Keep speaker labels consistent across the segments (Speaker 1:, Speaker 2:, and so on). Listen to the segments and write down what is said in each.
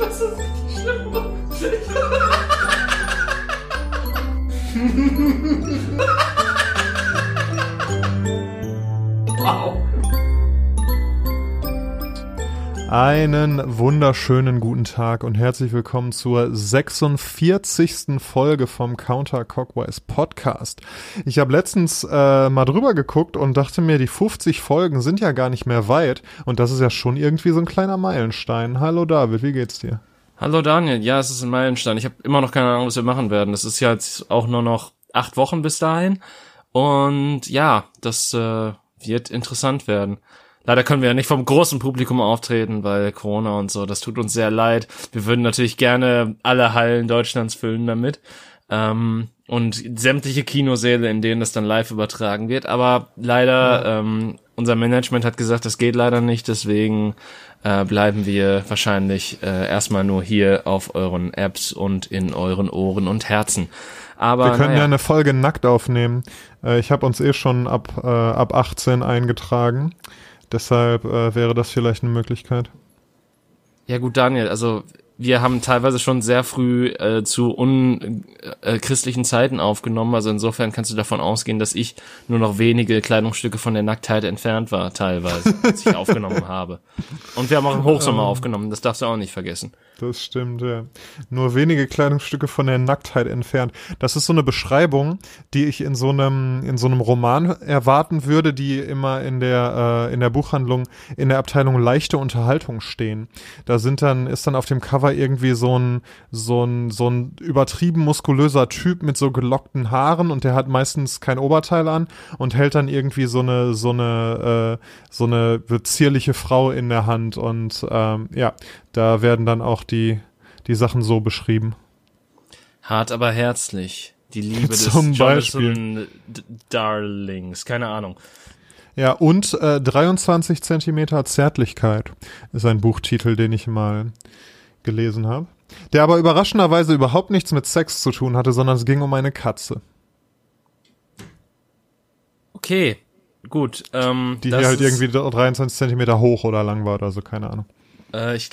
Speaker 1: Das ist richtig schlimm.
Speaker 2: Einen wunderschönen guten Tag und herzlich willkommen zur 46. Folge vom Counter Cockwise Podcast. Ich habe letztens äh, mal drüber geguckt und dachte mir, die 50 Folgen sind ja gar nicht mehr weit und das ist ja schon irgendwie so ein kleiner Meilenstein. Hallo David, wie geht's dir?
Speaker 1: Hallo Daniel, ja, es ist ein Meilenstein. Ich habe immer noch keine Ahnung, was wir machen werden. Es ist ja jetzt auch nur noch acht Wochen bis dahin und ja, das äh, wird interessant werden. Leider können wir ja nicht vom großen Publikum auftreten, weil Corona und so. Das tut uns sehr leid. Wir würden natürlich gerne alle Hallen Deutschlands füllen damit. Ähm, und sämtliche Kinosäle, in denen das dann live übertragen wird. Aber leider, ja. ähm, unser Management hat gesagt, das geht leider nicht. Deswegen äh, bleiben wir wahrscheinlich äh, erstmal nur hier auf euren Apps und in euren Ohren und Herzen. Aber
Speaker 2: wir können naja. ja eine Folge nackt aufnehmen. Äh, ich habe uns eh schon ab äh, ab 18 eingetragen. Deshalb äh, wäre das vielleicht eine Möglichkeit.
Speaker 1: Ja gut, Daniel, also wir haben teilweise schon sehr früh äh, zu unchristlichen äh, Zeiten aufgenommen. Also insofern kannst du davon ausgehen, dass ich nur noch wenige Kleidungsstücke von der Nacktheit entfernt war, teilweise, als ich aufgenommen habe. Und wir haben auch im Hochsommer aufgenommen, das darfst du auch nicht vergessen.
Speaker 2: Das stimmt, ja. Nur wenige Kleidungsstücke von der Nacktheit entfernt. Das ist so eine Beschreibung, die ich in so einem, in so einem Roman erwarten würde, die immer in der, äh, in der Buchhandlung, in der Abteilung leichte Unterhaltung stehen. Da sind dann, ist dann auf dem Cover irgendwie so ein, so ein, so ein übertrieben muskulöser Typ mit so gelockten Haaren und der hat meistens kein Oberteil an und hält dann irgendwie so eine, so eine, äh, so eine zierliche Frau in der Hand und ähm, ja, da werden dann auch die, die Sachen so beschrieben.
Speaker 1: Hart aber herzlich. Die Liebe des
Speaker 2: Zum Jonathan
Speaker 1: Darlings. Keine Ahnung.
Speaker 2: Ja, und äh, 23 Zentimeter Zärtlichkeit ist ein Buchtitel, den ich mal gelesen habe. Der aber überraschenderweise überhaupt nichts mit Sex zu tun hatte, sondern es ging um eine Katze.
Speaker 1: Okay, gut. Ähm,
Speaker 2: die hier halt irgendwie 23 Zentimeter hoch oder lang war oder so, keine Ahnung.
Speaker 1: Äh, ich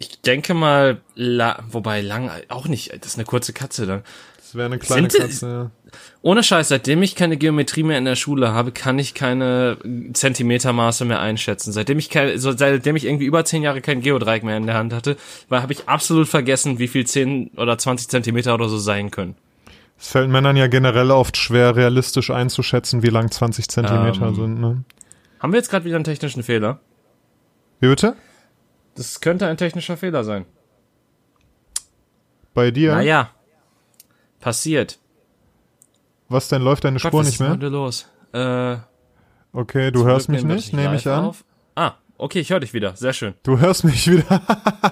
Speaker 1: ich denke mal, la wobei lang auch nicht, das ist eine kurze Katze dann.
Speaker 2: Das wäre eine kleine Sind, Katze, ja.
Speaker 1: Ohne Scheiß, seitdem ich keine Geometrie mehr in der Schule habe, kann ich keine Zentimetermaße mehr einschätzen. Seitdem ich kein, so, seitdem ich irgendwie über zehn Jahre kein Geodreieck mehr in der Hand hatte, weil habe ich absolut vergessen, wie viel zehn oder zwanzig Zentimeter oder so sein können.
Speaker 2: Es fällt Männern ja generell oft schwer, realistisch einzuschätzen, wie lang 20 Zentimeter ähm, sind. Ne?
Speaker 1: Haben wir jetzt gerade wieder einen technischen Fehler?
Speaker 2: Wie bitte?
Speaker 1: Das könnte ein technischer Fehler sein.
Speaker 2: Bei dir?
Speaker 1: Naja. Passiert.
Speaker 2: Was denn? Läuft deine Spur
Speaker 1: Gott,
Speaker 2: nicht mehr?
Speaker 1: Was ist denn los? Äh,
Speaker 2: okay, du hörst mich nicht, nehme ich an. Auf.
Speaker 1: Ah, Okay, ich höre dich wieder. Sehr schön.
Speaker 2: Du hörst mich wieder.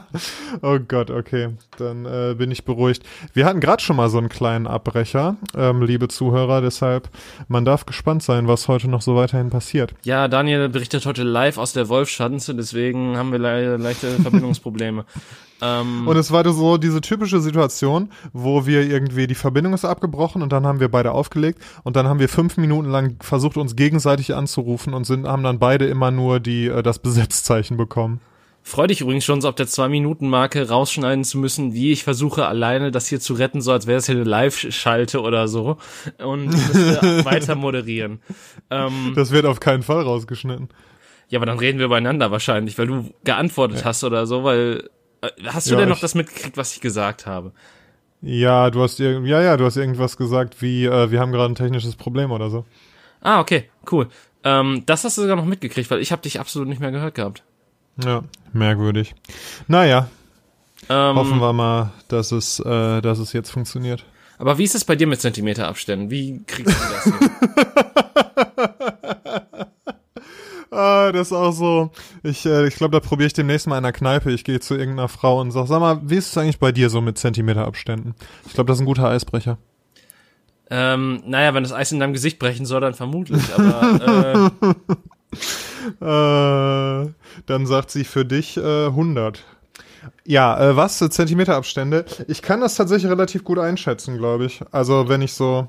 Speaker 2: oh Gott, okay. Dann äh, bin ich beruhigt. Wir hatten gerade schon mal so einen kleinen Abbrecher, ähm, liebe Zuhörer. Deshalb, man darf gespannt sein, was heute noch so weiterhin passiert.
Speaker 1: Ja, Daniel berichtet heute live aus der Wolfschanze, deswegen haben wir le leichte Verbindungsprobleme.
Speaker 2: Ähm, und es war so diese typische Situation, wo wir irgendwie, die Verbindung ist abgebrochen und dann haben wir beide aufgelegt und dann haben wir fünf Minuten lang versucht, uns gegenseitig anzurufen und sind, haben dann beide immer nur die, äh, das Besetzzeichen bekommen.
Speaker 1: Freu dich übrigens schon so auf der Zwei-Minuten-Marke rausschneiden zu müssen, wie ich versuche alleine das hier zu retten, so als wäre es hier eine Live-Schalte oder so und weiter moderieren.
Speaker 2: Ähm, das wird auf keinen Fall rausgeschnitten.
Speaker 1: Ja, aber dann reden wir übereinander wahrscheinlich, weil du geantwortet ja. hast oder so, weil hast du ja, denn noch das mitgekriegt, was ich gesagt habe?
Speaker 2: Ja, du hast ja, ja, du hast irgendwas gesagt, wie äh, wir haben gerade ein technisches Problem oder so.
Speaker 1: Ah, okay, cool. Ähm, das hast du sogar noch mitgekriegt, weil ich habe dich absolut nicht mehr gehört gehabt.
Speaker 2: Ja, merkwürdig. Naja, ähm, hoffen wir mal, dass es, äh, dass es jetzt funktioniert.
Speaker 1: Aber wie ist es bei dir mit Zentimeterabständen? Wie kriegst du das hin?
Speaker 2: Das ist auch so. Ich, äh, ich glaube, da probiere ich demnächst mal in der Kneipe. Ich gehe zu irgendeiner Frau und sag, sag mal, wie ist es eigentlich bei dir so mit Zentimeterabständen? Ich glaube, das ist ein guter Eisbrecher.
Speaker 1: Ähm, naja, wenn das Eis in deinem Gesicht brechen soll, dann vermutlich, aber
Speaker 2: äh, äh, dann sagt sie für dich äh, 100. Ja, äh, was? Zentimeterabstände? Ich kann das tatsächlich relativ gut einschätzen, glaube ich. Also wenn ich so,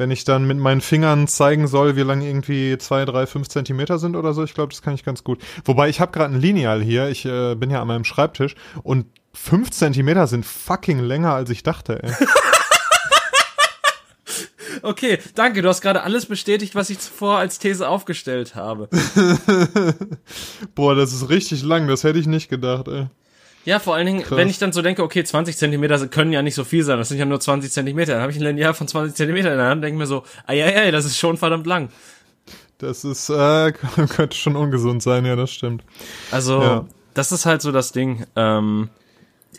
Speaker 2: wenn ich dann mit meinen Fingern zeigen soll, wie lang irgendwie zwei, drei, fünf Zentimeter sind oder so. Ich glaube, das kann ich ganz gut. Wobei ich habe gerade ein Lineal hier. Ich äh, bin ja an meinem Schreibtisch und fünf Zentimeter sind fucking länger, als ich dachte, ey.
Speaker 1: Okay, danke. Du hast gerade alles bestätigt, was ich zuvor als These aufgestellt habe.
Speaker 2: Boah, das ist richtig lang. Das hätte ich nicht gedacht, ey.
Speaker 1: Ja, vor allen Dingen,
Speaker 2: Krass.
Speaker 1: wenn ich dann so denke, okay, 20 Zentimeter können ja nicht so viel sein, das sind ja nur 20 Zentimeter. Dann habe ich ein Lineal von 20 Zentimeter in der Hand denke mir so, ei, ei, ei, das ist schon verdammt lang.
Speaker 2: Das ist, äh, könnte schon ungesund sein, ja, das stimmt.
Speaker 1: Also,
Speaker 2: Ja.
Speaker 1: das ist halt so das Ding. Ähm,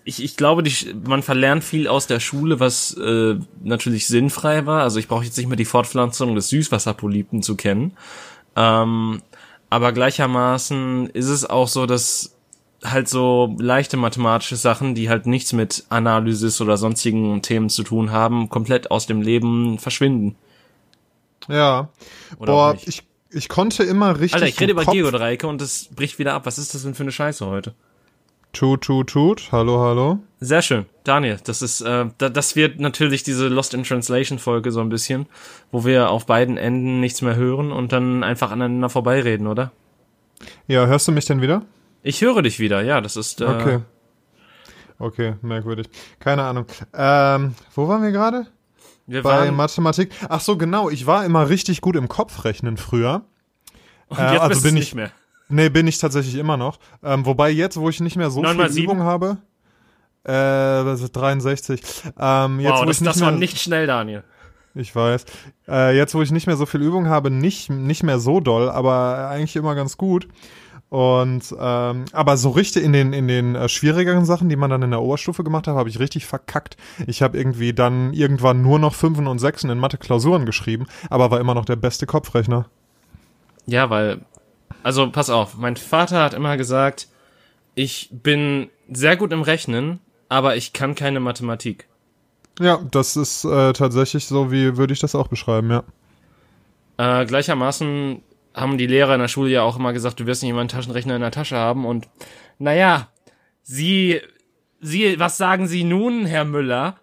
Speaker 1: ich, ich glaube, die, man verlernt viel aus der Schule, was äh, natürlich sinnfrei war. Also ich brauche jetzt nicht mehr die Fortpflanzung des Süßwasserpolypen zu kennen. Ähm, aber gleichermaßen ist es auch so, dass halt so leichte mathematische Sachen, die halt nichts mit Analysis oder sonstigen Themen zu tun haben, komplett aus dem Leben verschwinden.
Speaker 2: Ja.
Speaker 1: Oder
Speaker 2: Boah, ich, ich konnte immer richtig.
Speaker 1: Alter, ich rede über
Speaker 2: Kopf-
Speaker 1: Geodreiecke und es bricht wieder ab. Was ist das denn für eine Scheiße heute?
Speaker 2: Tut, tut, tut. Hallo, hallo.
Speaker 1: Sehr schön, Daniel. Das ist, äh, da, das wird natürlich diese Lost in Translation Folge so ein bisschen, wo wir auf beiden Enden nichts mehr hören und dann einfach aneinander vorbeireden, oder?
Speaker 2: Ja, hörst du mich denn wieder?
Speaker 1: Ich höre dich wieder, ja, das ist. Äh,
Speaker 2: Okay. Okay, merkwürdig. Keine Ahnung. Ähm, wo waren wir gerade?
Speaker 1: Wir
Speaker 2: Bei
Speaker 1: waren,
Speaker 2: Mathematik. Ach so, genau. Ich war immer richtig gut im Kopfrechnen früher.
Speaker 1: und
Speaker 2: äh,
Speaker 1: jetzt
Speaker 2: also
Speaker 1: bist
Speaker 2: bin ich-
Speaker 1: nicht mehr.
Speaker 2: Nee, bin ich tatsächlich immer noch. Ähm, wobei jetzt, wo ich nicht mehr so viel? Übung habe, äh, das ist 63. Ähm, jetzt,
Speaker 1: wow,
Speaker 2: wo
Speaker 1: das,
Speaker 2: ich nicht
Speaker 1: das war nicht schnell, Daniel.
Speaker 2: Ich weiß. Äh, jetzt, wo ich nicht mehr so viel Übung habe, nicht, nicht mehr so doll, aber eigentlich immer ganz gut. Und ähm, aber so richtig in den in den äh, schwierigeren Sachen, die man dann in der Oberstufe gemacht hat, habe ich richtig verkackt. Ich habe irgendwie dann irgendwann nur noch Fünfen und Sechsen in Mathe-Klausuren geschrieben, aber war immer noch der beste Kopfrechner.
Speaker 1: Ja, weil, also pass auf, mein Vater hat immer gesagt, ich bin sehr gut im Rechnen, aber ich kann keine Mathematik.
Speaker 2: Ja, das ist äh, tatsächlich so, wie würde ich das auch beschreiben, ja.
Speaker 1: Äh, gleichermaßen haben die Lehrer in der Schule ja auch immer gesagt, du wirst nicht immer einen Taschenrechner in der Tasche haben und naja, Sie, Sie, was sagen Sie nun, Herr Müller?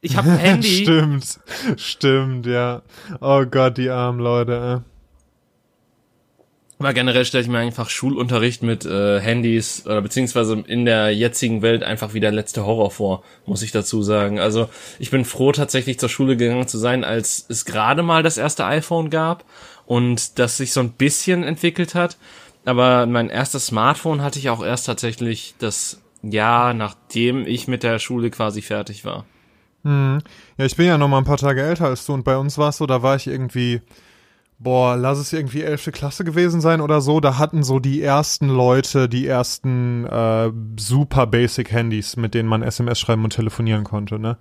Speaker 1: Ich habe ein Handy.
Speaker 2: Stimmt, stimmt, ja. Oh Gott, die armen Leute. Äh.
Speaker 1: Aber generell stelle ich mir einfach Schulunterricht mit äh, Handys oder beziehungsweise in der jetzigen Welt einfach wie der letzte Horror vor, muss ich dazu sagen. Also ich bin froh, tatsächlich zur Schule gegangen zu sein, als es gerade mal das erste iPhone gab und das sich so ein bisschen entwickelt hat. Aber mein erstes Smartphone hatte ich auch erst tatsächlich das Jahr, nachdem ich mit der Schule quasi fertig war.
Speaker 2: Hm. Ja, ich bin ja noch mal ein paar Tage älter als du und bei uns war es so, da war ich irgendwie, boah, lass es irgendwie elfte Klasse gewesen sein oder so. Da hatten so die ersten Leute die ersten äh, super basic Handys, mit denen man SMS schreiben und telefonieren konnte, ne?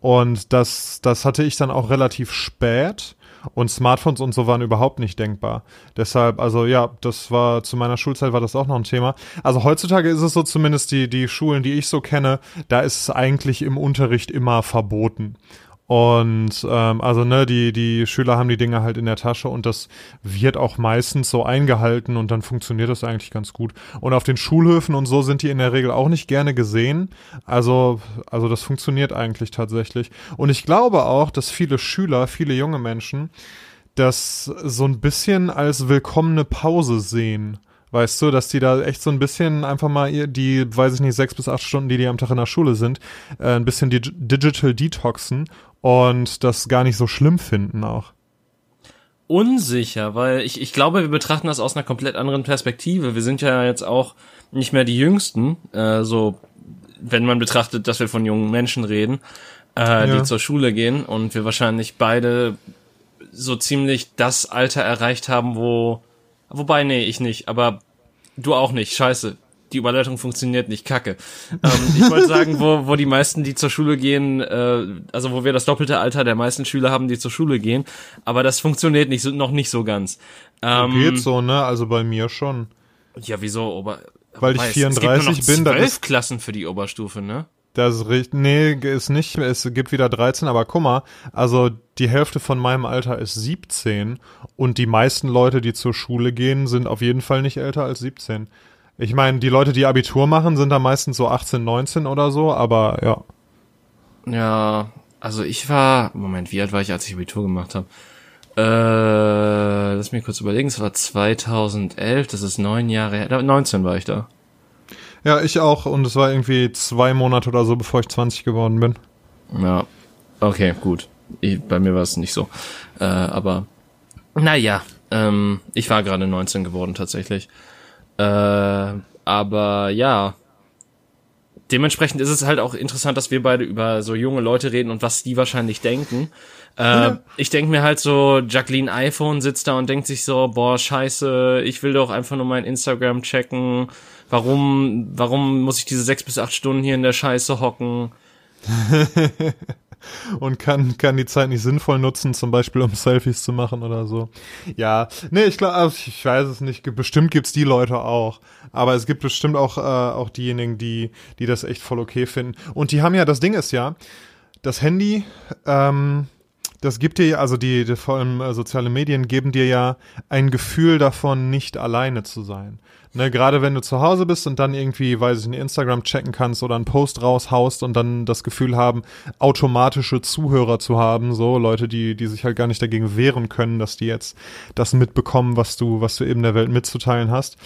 Speaker 2: Und das, das hatte ich dann auch relativ spät. Und Smartphones und so waren überhaupt nicht denkbar. Deshalb, also ja, das war zu meiner Schulzeit war das auch noch ein Thema. Also heutzutage ist es so zumindest die die Schulen, die ich so kenne, da ist es eigentlich im Unterricht immer verboten. Und ähm, also ne, die die Schüler haben die Dinge halt in der Tasche und das wird auch meistens so eingehalten und dann funktioniert das eigentlich ganz gut. Und auf den Schulhöfen und so sind die in der Regel auch nicht gerne gesehen. Also also das funktioniert eigentlich tatsächlich. Und ich glaube auch, dass viele Schüler, viele junge Menschen das so ein bisschen als willkommene Pause sehen. Weißt du, dass die da echt so ein bisschen einfach mal die, weiß ich nicht, sechs bis acht Stunden, die die am Tag in der Schule sind, äh, ein bisschen die Digital Detoxen und das gar nicht so schlimm finden auch.
Speaker 1: unsicher, weil ich, ich glaube, wir betrachten das aus einer komplett anderen Perspektive. Wir sind ja jetzt auch nicht mehr die Jüngsten, äh, so wenn man betrachtet, dass wir von jungen Menschen reden, äh,
Speaker 2: Ja.
Speaker 1: die zur Schule gehen und wir wahrscheinlich beide so ziemlich das Alter erreicht haben, wo wobei nee, ich nicht, aber du auch nicht. Scheiße. Die Überleitung funktioniert nicht, kacke. Ähm, ich wollte sagen, wo, wo die meisten, die zur Schule gehen, äh, also wo wir das doppelte Alter der meisten Schüler haben, die zur Schule gehen, aber das funktioniert nicht so, noch nicht so ganz. Ähm,
Speaker 2: Geht so, ne? Also bei mir schon.
Speaker 1: Ja, wieso? Ober
Speaker 2: Weil ich
Speaker 1: es-
Speaker 2: 34
Speaker 1: es gibt
Speaker 2: bin,
Speaker 1: nur
Speaker 2: das
Speaker 1: noch
Speaker 2: ist-
Speaker 1: zwölf Klassen für die Oberstufe, ne?
Speaker 2: Das ist richtig. Nee, ist nicht. Es gibt wieder 13, aber guck mal, also die Hälfte von meinem Alter ist 17 und die meisten Leute, die zur Schule gehen, sind auf jeden Fall nicht älter als 17. Ich meine, die Leute, die Abitur machen, sind da meistens so 18, 19 oder so, aber ja.
Speaker 1: Ja, also ich war, Moment, wie alt war ich, als ich Abitur gemacht habe? Äh, lass mich kurz überlegen, es war 2011, das ist neun Jahre her, da- 19 war ich da.
Speaker 2: Ja, ich auch. Und es war irgendwie zwei Monate oder so, bevor ich 20 geworden bin.
Speaker 1: Ja, okay, gut. Ich, bei mir war es nicht so. Äh, aber naja, ähm, ich war gerade 19 geworden tatsächlich. Äh, aber ja, dementsprechend ist es halt auch interessant, dass wir beide über so junge Leute reden und was die wahrscheinlich denken. Äh, ja. Ich denke mir halt so, Jacqueline iPhone sitzt da und denkt sich so, boah, scheiße, ich will doch einfach nur mein Instagram checken. Warum, warum muss ich diese sechs bis acht Stunden hier in der Scheiße hocken?
Speaker 2: und kann, kann die Zeit nicht sinnvoll nutzen, zum Beispiel um Selfies zu machen oder so. Ja, nee, ich glaube, also ich weiß es nicht. Bestimmt gibt's die Leute auch. Aber es gibt bestimmt auch, äh, auch diejenigen, die, die das echt voll okay finden. Und die haben ja, das Ding ist ja, das Handy, ähm, das gibt dir, also die, die vor allem äh, soziale Medien geben dir ja ein Gefühl davon, nicht alleine zu sein. Ne, gerade wenn du zu Hause bist und dann irgendwie, weiß ich nicht, Instagram checken kannst oder einen Post raushaust und dann das Gefühl haben, automatische Zuhörer zu haben, so Leute, die, die sich halt gar nicht dagegen wehren können, dass die jetzt das mitbekommen, was du, was du eben der Welt mitzuteilen hast.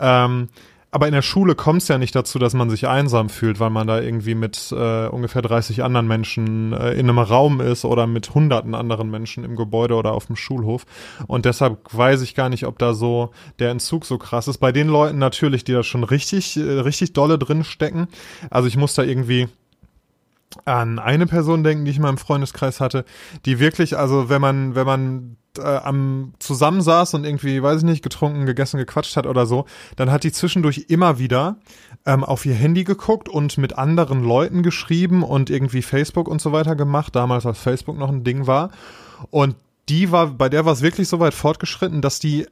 Speaker 2: Ähm, aber in der Schule kommt es ja nicht dazu, dass man sich einsam fühlt, weil man da irgendwie mit äh, ungefähr 30 anderen Menschen äh, in einem Raum ist oder mit hunderten anderen Menschen im Gebäude oder auf dem Schulhof. Und deshalb weiß ich gar nicht, ob da so der Entzug so krass ist. Bei den Leuten natürlich, die da schon richtig, äh, richtig dolle drin stecken. Also ich muss da irgendwie an eine Person denken, die ich mal im Freundeskreis hatte, die wirklich, also wenn man, wenn man äh, am zusammensaß und irgendwie, weiß ich nicht, getrunken, gegessen, gequatscht hat oder so, dann hat die zwischendurch immer wieder ähm, auf ihr Handy geguckt und mit anderen Leuten geschrieben und irgendwie Facebook und so weiter gemacht, damals als Facebook noch ein Ding war. Und die war, bei der war es wirklich so weit fortgeschritten, dass die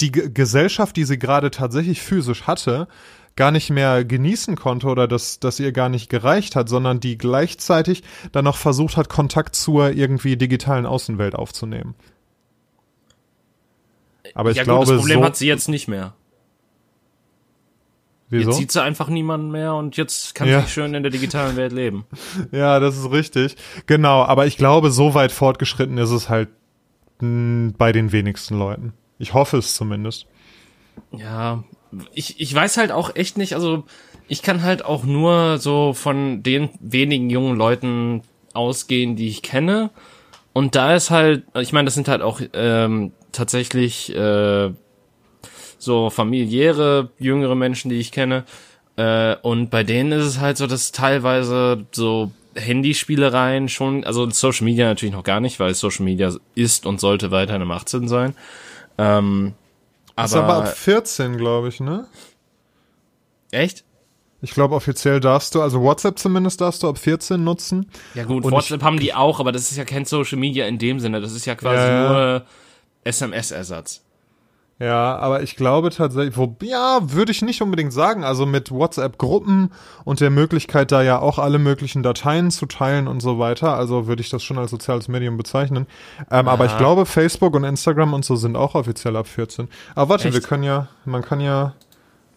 Speaker 2: die G Gesellschaft, die sie gerade tatsächlich physisch hatte, gar nicht mehr genießen konnte oder dass das ihr gar nicht gereicht hat, sondern die gleichzeitig dann noch versucht hat, Kontakt zur irgendwie digitalen Außenwelt aufzunehmen.
Speaker 1: Aber ich ja, glaube, gut, das Problem so hat sie jetzt nicht mehr.
Speaker 2: Wieso?
Speaker 1: Jetzt sieht sie einfach niemanden mehr und jetzt kann ja. sie schön in der digitalen Welt leben.
Speaker 2: Ja, das ist richtig. Genau, aber ich glaube, so weit fortgeschritten ist es halt mh, bei den wenigsten Leuten. Ich hoffe es zumindest.
Speaker 1: Ja, ich, ich weiß halt auch echt nicht, also ich kann halt auch nur so von den wenigen jungen Leuten ausgehen, die ich kenne. Und da ist halt, ich meine, das sind halt auch ähm, tatsächlich äh, so familiäre, jüngere Menschen, die ich kenne. Äh, und bei denen ist es halt so, dass teilweise so Handyspielereien schon, also Social Media natürlich noch gar nicht, weil Social Media ist und sollte weiterhin im 18 sein. Ähm,
Speaker 2: aber, ist aber ab 14, glaube ich, ne?
Speaker 1: Echt?
Speaker 2: Ich glaube, offiziell darfst du, also WhatsApp zumindest darfst du ab 14 nutzen.
Speaker 1: Ja gut, und WhatsApp ich, haben die auch, aber das ist ja kein Social Media in dem Sinne. Das ist ja quasi ja, nur SMS-Ersatz.
Speaker 2: Ja, aber ich glaube tatsächlich, wo, ja, würde ich nicht unbedingt sagen. Also mit WhatsApp-Gruppen und der Möglichkeit, da ja auch alle möglichen Dateien zu teilen und so weiter. Also würde ich das schon als soziales Medium bezeichnen. Ähm, aber ich glaube, Facebook und Instagram und so sind auch offiziell ab 14. Aber warte, Echt? wir können ja, man kann ja,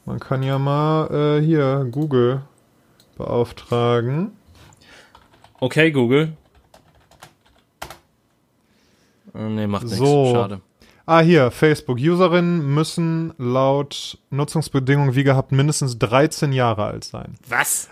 Speaker 2: man kann ja mal äh, hier Google beauftragen.
Speaker 1: Okay, Google. Äh, nee, macht nichts.
Speaker 2: So.
Speaker 1: Schade.
Speaker 2: Ah, hier, Facebook. Userinnen müssen laut Nutzungsbedingungen wie gehabt mindestens 13 Jahre alt sein.
Speaker 1: Was?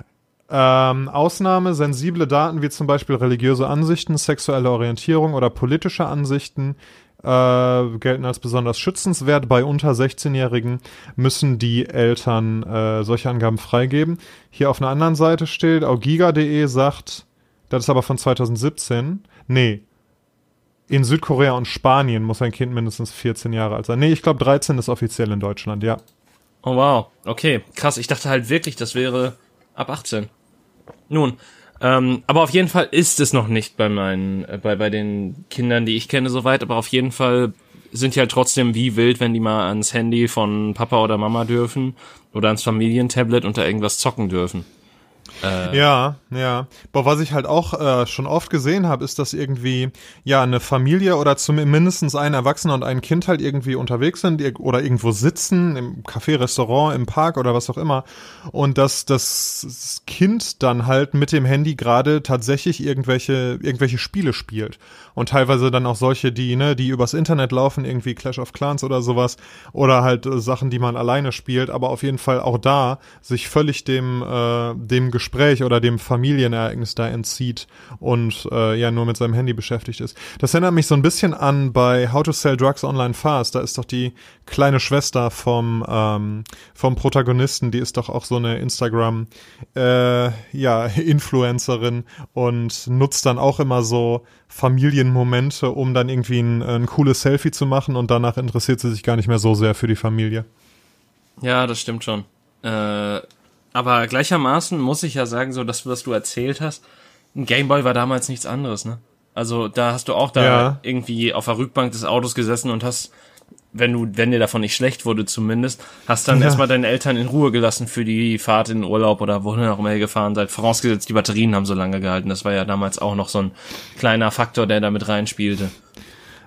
Speaker 2: Ähm, Ausnahme, sensible Daten wie zum Beispiel religiöse Ansichten, sexuelle Orientierung oder politische Ansichten äh, gelten als besonders schützenswert. Bei unter 16-Jährigen müssen die Eltern äh, solche Angaben freigeben. Hier auf einer anderen Seite steht, augiga.de sagt, das ist aber von 2017. Nee, in Südkorea und Spanien muss ein Kind mindestens 14 Jahre alt sein. Nee, ich glaube 13 ist offiziell in Deutschland, ja.
Speaker 1: Oh wow, okay, krass. Ich dachte halt wirklich, das wäre ab 18. Nun, ähm, aber auf jeden Fall ist es noch nicht bei meinen, äh, bei, bei den Kindern, die ich kenne, soweit, aber auf jeden Fall sind die halt trotzdem wie wild, wenn die mal ans Handy von Papa oder Mama dürfen oder ans Familientablet und da irgendwas zocken dürfen.
Speaker 2: Äh, ja, ja. Aber was ich halt auch äh, schon oft gesehen habe, ist, dass irgendwie ja eine Familie oder zumindest ein Erwachsener und ein Kind halt irgendwie unterwegs sind oder irgendwo sitzen, im Café, Restaurant, im Park oder was auch immer. Und dass das Kind dann halt mit dem Handy gerade tatsächlich irgendwelche, irgendwelche Spiele spielt. Und teilweise dann auch solche, die, ne, die übers Internet laufen, irgendwie Clash of Clans oder sowas. Oder halt äh, Sachen, die man alleine spielt, aber auf jeden Fall auch da sich völlig dem, äh, dem Gespräch Gespräch oder dem Familienereignis da entzieht und äh, ja nur mit seinem Handy beschäftigt ist. Das erinnert mich so ein bisschen an bei How to Sell Drugs Online Fast. Da ist doch die kleine Schwester vom ähm, vom Protagonisten, die ist doch auch so eine Instagram äh, ja Influencerin und nutzt dann auch immer so Familienmomente, um dann irgendwie ein, ein cooles Selfie zu machen und danach interessiert sie sich gar nicht mehr so sehr für die Familie.
Speaker 1: Ja, das stimmt schon. Äh, aber gleichermaßen muss ich ja sagen, so das, was du erzählt hast, ein Gameboy war damals nichts anderes, ne? Also da hast du auch da ja. irgendwie auf der Rückbank des Autos gesessen und hast, wenn du, wenn dir davon nicht schlecht wurde zumindest, hast dann ja. erstmal deine Eltern in Ruhe gelassen für die Fahrt in den Urlaub oder wohin auch immer ihr gefahren seid. Vorausgesetzt, die Batterien haben so lange gehalten. Das war ja damals auch noch so ein kleiner Faktor, der da mit reinspielte.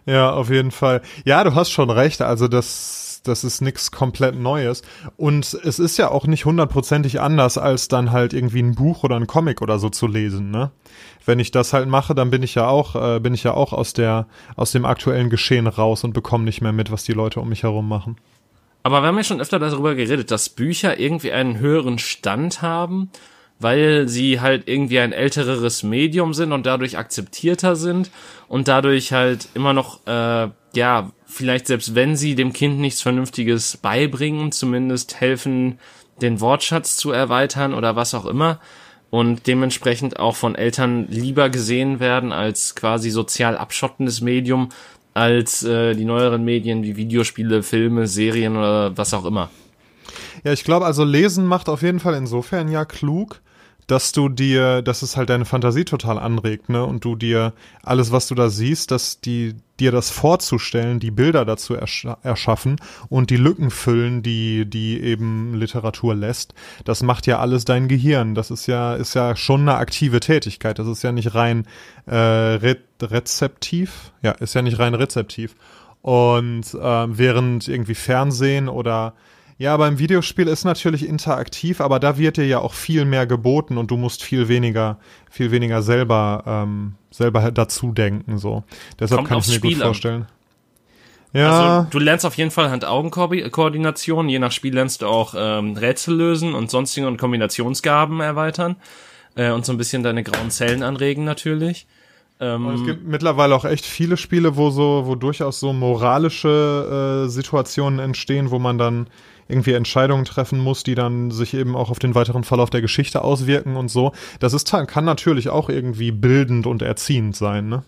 Speaker 2: Ja, auf jeden Fall. Ja, du hast schon recht. Also das das ist nichts komplett Neues. Und es ist ja auch nicht hundertprozentig anders, als dann halt irgendwie ein Buch oder ein Comic oder so zu lesen, ne? Wenn ich das halt mache, dann bin ich ja auch, äh, bin ich ja auch aus der, aus dem aktuellen Geschehen raus und bekomme nicht mehr mit, was die Leute um mich herum machen.
Speaker 1: Aber wir haben ja schon öfter darüber geredet, dass Bücher irgendwie einen höheren Stand haben, weil sie halt irgendwie ein ältereres Medium sind und dadurch akzeptierter sind und dadurch halt immer noch, äh, ja, vielleicht selbst wenn sie dem Kind nichts Vernünftiges beibringen, zumindest helfen, den Wortschatz zu erweitern oder was auch immer und dementsprechend auch von Eltern lieber gesehen werden als quasi sozial abschottendes Medium als äh, die neueren Medien wie Videospiele, Filme, Serien oder was auch immer.
Speaker 2: Ja, ich glaube, also Lesen macht auf jeden Fall insofern ja klug, dass du dir, dass es halt deine Fantasie total anregt, ne? Und du dir alles, was du da siehst, dass die dir das vorzustellen, die Bilder dazu ersch erschaffen und die Lücken füllen, die die eben Literatur lässt. Das macht ja alles dein Gehirn. Das ist ja ist ja schon eine aktive Tätigkeit. Das ist ja nicht rein äh, re rezeptiv. Ja, ist ja nicht rein rezeptiv. Und äh, während irgendwie Fernsehen oder ja, beim Videospiel ist natürlich interaktiv, aber da wird dir ja auch viel mehr geboten und du musst viel weniger, viel weniger selber, ähm, selber dazu denken, so. Deshalb Kommt kann ich mir Spiel gut vorstellen.
Speaker 1: Ja. Also du lernst auf jeden Fall Hand-Augen-Koordination, je nach Spiel lernst du auch ähm, Rätsel lösen und sonstige und Kombinationsgaben erweitern äh, und so ein bisschen deine grauen Zellen anregen natürlich.
Speaker 2: Ähm, es gibt mittlerweile auch echt viele Spiele, wo so, wo durchaus so moralische äh, Situationen entstehen, wo man dann irgendwie Entscheidungen treffen muss, die dann sich eben auch auf den weiteren Verlauf der Geschichte auswirken und so. Das ist kann natürlich auch irgendwie bildend und erziehend sein, ne?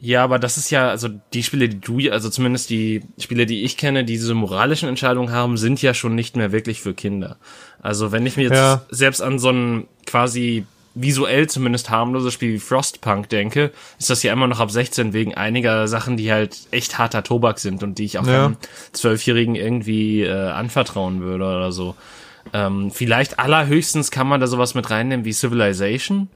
Speaker 1: Ja, aber das ist ja, also die Spiele, die du, also zumindest die Spiele, die ich kenne, die diese moralischen Entscheidungen haben, sind ja schon nicht mehr wirklich für Kinder. Also wenn ich mir jetzt ja. selbst an so einen quasi visuell zumindest harmloses Spiel wie Frostpunk denke, ist das ja immer noch ab 16 wegen einiger Sachen, die halt echt harter Tobak sind und die ich auch ja. einem Zwölfjährigen irgendwie äh, anvertrauen würde oder so. Ähm, vielleicht allerhöchstens kann man da sowas mit reinnehmen wie Civilization,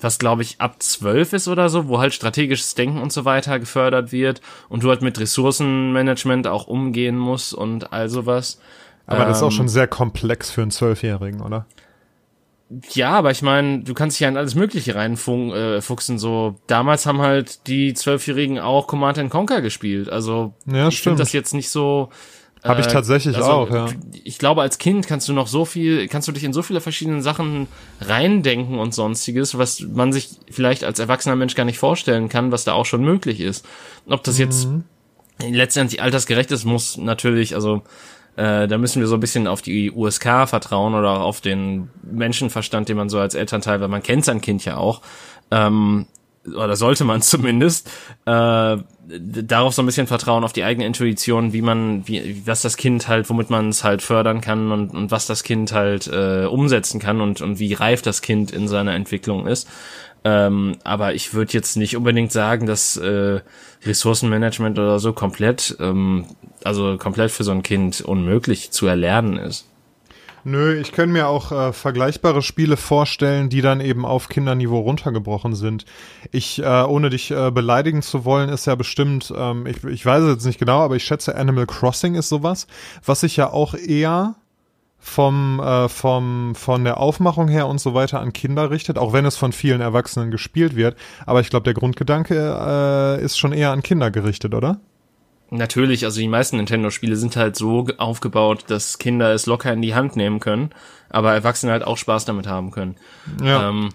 Speaker 1: was glaube ich ab 12 ist oder so, wo halt strategisches Denken und so weiter gefördert wird und du halt mit Ressourcenmanagement auch umgehen musst und all sowas.
Speaker 2: Aber ähm, das ist auch ähm, schon sehr komplex für einen Zwölfjährigen, oder?
Speaker 1: Ja, aber ich meine, du kannst dich ja in alles Mögliche reinfuchsen. Äh, so damals haben halt die Zwölfjährigen auch Command Conquer gespielt. Also
Speaker 2: ja,
Speaker 1: ich finde das jetzt nicht so.
Speaker 2: Habe ich äh, tatsächlich also, auch, ja.
Speaker 1: Ich glaube, als Kind kannst du noch so viel, kannst du dich in so viele verschiedene Sachen reindenken und sonstiges, was man sich vielleicht als erwachsener Mensch gar nicht vorstellen kann, was da auch schon möglich ist. Ob das jetzt mhm. letztendlich altersgerecht ist, muss natürlich, also äh, da müssen wir so ein bisschen auf die USK vertrauen oder auf den Menschenverstand, den man so als Elternteil, weil man kennt sein Kind ja auch, ähm, oder sollte man zumindest, äh, darauf so ein bisschen vertrauen auf die eigene Intuition, wie man, wie, was das Kind halt, womit man es halt fördern kann und, und was das Kind halt äh, umsetzen kann und, und wie reif das Kind in seiner Entwicklung ist. Ähm, aber ich würde jetzt nicht unbedingt sagen, dass äh, Ressourcenmanagement oder so komplett, ähm, also komplett für so ein Kind unmöglich zu erlernen ist.
Speaker 2: Nö, ich kann mir auch äh, vergleichbare Spiele vorstellen, die dann eben auf Kinderniveau runtergebrochen sind. Ich, äh, ohne dich äh, beleidigen zu wollen, ist ja bestimmt, ähm, ich, ich weiß es jetzt nicht genau, aber ich schätze Animal Crossing ist sowas, was sich ja auch eher vom, äh, vom, von der Aufmachung her und so weiter an Kinder richtet, auch wenn es von vielen Erwachsenen gespielt wird. Aber ich glaube, der Grundgedanke äh, ist schon eher an Kinder gerichtet, oder?
Speaker 1: Natürlich, also die meisten Nintendo-Spiele sind halt so aufgebaut, dass Kinder es locker in die Hand nehmen können, aber Erwachsene halt auch Spaß damit haben können. Ja. Ähm,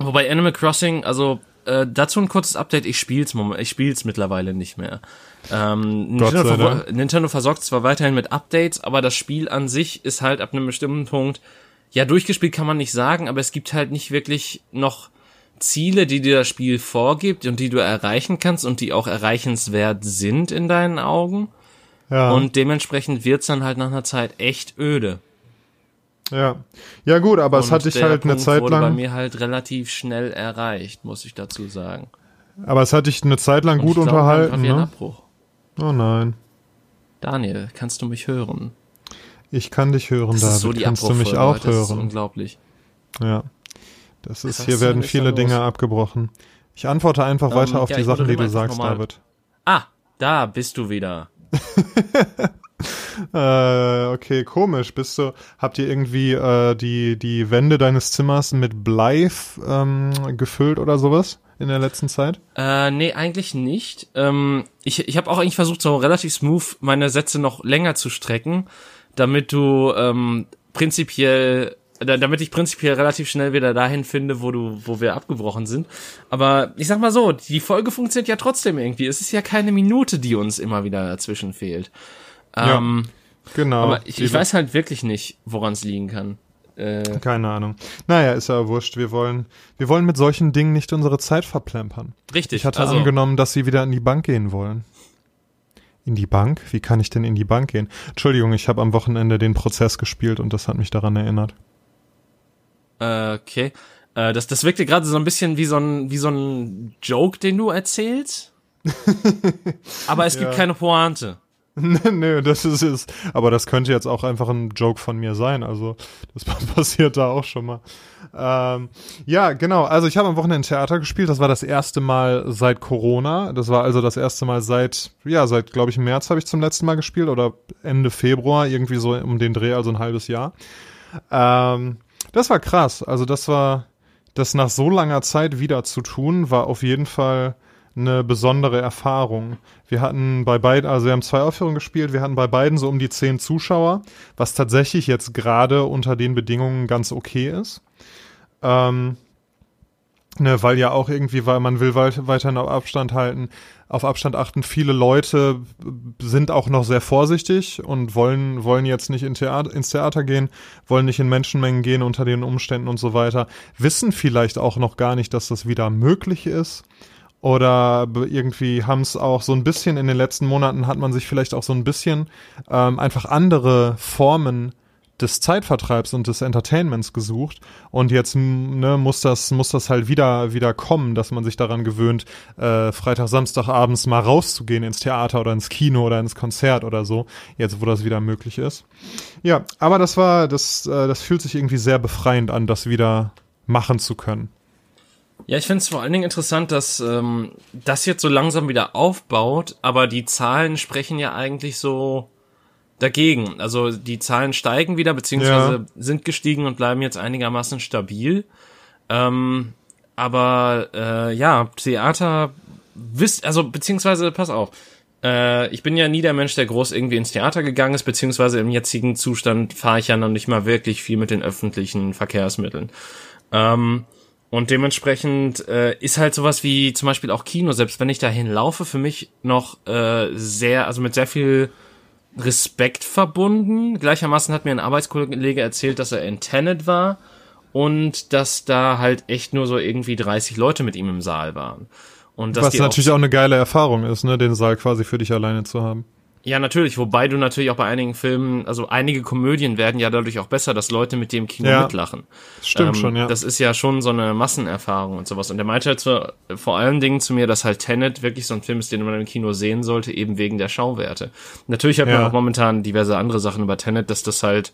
Speaker 1: wobei Animal Crossing, also äh, dazu ein kurzes Update, ich spiel's, ich spiel's mittlerweile nicht mehr. Ähm, Nintendo, ver Nintendo versorgt zwar weiterhin mit Updates, aber das Spiel an sich ist halt ab einem bestimmten Punkt, ja, durchgespielt kann man nicht sagen, aber es gibt halt nicht wirklich noch Ziele, die dir das Spiel vorgibt und die du erreichen kannst und die auch erreichenswert sind in deinen Augen. Ja. Und dementsprechend wird's dann halt nach einer Zeit echt öde.
Speaker 2: Ja. Ja gut, aber und es hat dich halt Punkt eine Zeit wurde lang
Speaker 1: bei mir halt relativ schnell erreicht, muss ich dazu sagen.
Speaker 2: Aber es hat dich eine Zeit lang und gut glaub, unterhalten, ne? Abbruch. Oh nein.
Speaker 1: Daniel, kannst du mich hören?
Speaker 2: Ich kann dich hören, das David. Ist so die kannst du mich auch hören? Das ist
Speaker 1: unglaublich.
Speaker 2: Ja. Das ist, hier werden viele Dinge los? abgebrochen. Ich antworte einfach um, weiter ähm, auf ja, die Sachen, die du sagst, normal. David.
Speaker 1: Ah, da bist du wieder.
Speaker 2: äh, okay, komisch. Bist du, habt ihr irgendwie äh, die, die Wände deines Zimmers mit Blei ähm, gefüllt oder sowas in der letzten Zeit?
Speaker 1: Äh, nee, eigentlich nicht. Ähm, ich ich habe auch eigentlich versucht, so relativ smooth meine Sätze noch länger zu strecken, damit du ähm, prinzipiell damit ich prinzipiell relativ schnell wieder dahin finde, wo du, wo wir abgebrochen sind. Aber ich sag mal so, die Folge funktioniert ja trotzdem irgendwie. Es ist ja keine Minute, die uns immer wieder dazwischen fehlt. Ähm, ja, genau. Aber ich, ich weiß halt wirklich nicht, woran es liegen kann.
Speaker 2: Äh, Keine Ahnung. Naja, ist ja wurscht. Wir wollen, wir wollen mit solchen Dingen nicht unsere Zeit verplempern.
Speaker 1: Richtig.
Speaker 2: Ich hatte also, angenommen, dass sie wieder in die Bank gehen wollen. In die Bank? Wie kann ich denn in die Bank gehen? Entschuldigung, ich habe am Wochenende den Prozess gespielt und das hat mich daran erinnert.
Speaker 1: Äh, okay. Äh, das, das wirkte gerade so ein bisschen wie so ein, wie so ein Joke, den du erzählst. Aber es gibt ja. keine Pointe.
Speaker 2: Nö, das ist es. Aber das könnte jetzt auch einfach ein Joke von mir sein. Also, das passiert da auch schon mal. Ähm, ja, genau. Also, ich habe am Wochenende Theater gespielt. Das war das erste Mal seit Corona. Das war also das erste Mal seit, ja, seit, glaube ich, März habe ich zum letzten Mal gespielt oder Ende Februar, irgendwie so um den Dreh, also ein halbes Jahr. Ähm, das war krass. Also das war, das nach so langer Zeit wieder zu tun, war auf jeden Fall eine besondere Erfahrung. Wir hatten bei beiden, also wir haben zwei Aufführungen gespielt, wir hatten bei beiden so um die zehn Zuschauer, was tatsächlich jetzt gerade unter den Bedingungen ganz okay ist. Ähm, ne, weil ja auch irgendwie, weil man will weiterhin auf Abstand halten auf Abstand achten. Viele Leute sind auch noch sehr vorsichtig und wollen, wollen jetzt nicht in Theater, ins Theater gehen, wollen nicht in Menschenmengen gehen unter den Umständen und so weiter, wissen vielleicht auch noch gar nicht, dass das wieder möglich ist. Oder irgendwie haben es auch so ein bisschen in den letzten Monaten hat man sich vielleicht auch so ein bisschen ähm, einfach andere Formen des Zeitvertreibs und des Entertainments gesucht und jetzt ne, muss das muss das halt wieder wieder kommen, dass man sich daran gewöhnt, äh, Freitag, Samstag abends mal rauszugehen ins Theater oder ins Kino oder ins Konzert oder so. Jetzt, wo das wieder möglich ist. Ja, aber das war das äh, das fühlt sich irgendwie sehr befreiend an, das wieder machen zu können.
Speaker 1: Ja, ich finde es vor allen Dingen interessant, dass ähm, das jetzt so langsam wieder aufbaut, aber die Zahlen sprechen ja eigentlich so dagegen. Also die Zahlen steigen wieder, beziehungsweise ja. sind gestiegen und bleiben jetzt einigermaßen stabil. Ähm, aber äh, ja, Theater wisst, also beziehungsweise, pass auf, äh, ich bin ja nie der Mensch, der groß irgendwie ins Theater gegangen ist, beziehungsweise im jetzigen Zustand fahre ich ja noch nicht mal wirklich viel mit den öffentlichen Verkehrsmitteln. Ähm, und dementsprechend äh, ist halt sowas wie zum Beispiel auch Kino, selbst wenn ich dahin laufe, für mich noch äh, sehr, also mit sehr viel Respekt verbunden. Gleichermaßen hat mir ein Arbeitskollege erzählt, dass er in Tenet war und dass da halt echt nur so irgendwie 30 Leute mit ihm im Saal waren. Und
Speaker 2: dass Was natürlich auch, auch eine geile Erfahrung ist, ne, den Saal quasi für dich alleine zu haben.
Speaker 1: Ja, natürlich, wobei du natürlich auch bei einigen Filmen, also einige Komödien werden ja dadurch auch besser, dass Leute mit dem Kino ja, mitlachen.
Speaker 2: Stimmt ähm, schon, ja.
Speaker 1: Das ist ja schon so eine Massenerfahrung und sowas. Und er meinte halt so, vor allen Dingen zu mir, dass halt Tenet wirklich so ein Film ist, den man im Kino sehen sollte, eben wegen der Schauwerte. Natürlich hat ja. man auch momentan diverse andere Sachen über Tenet, dass das halt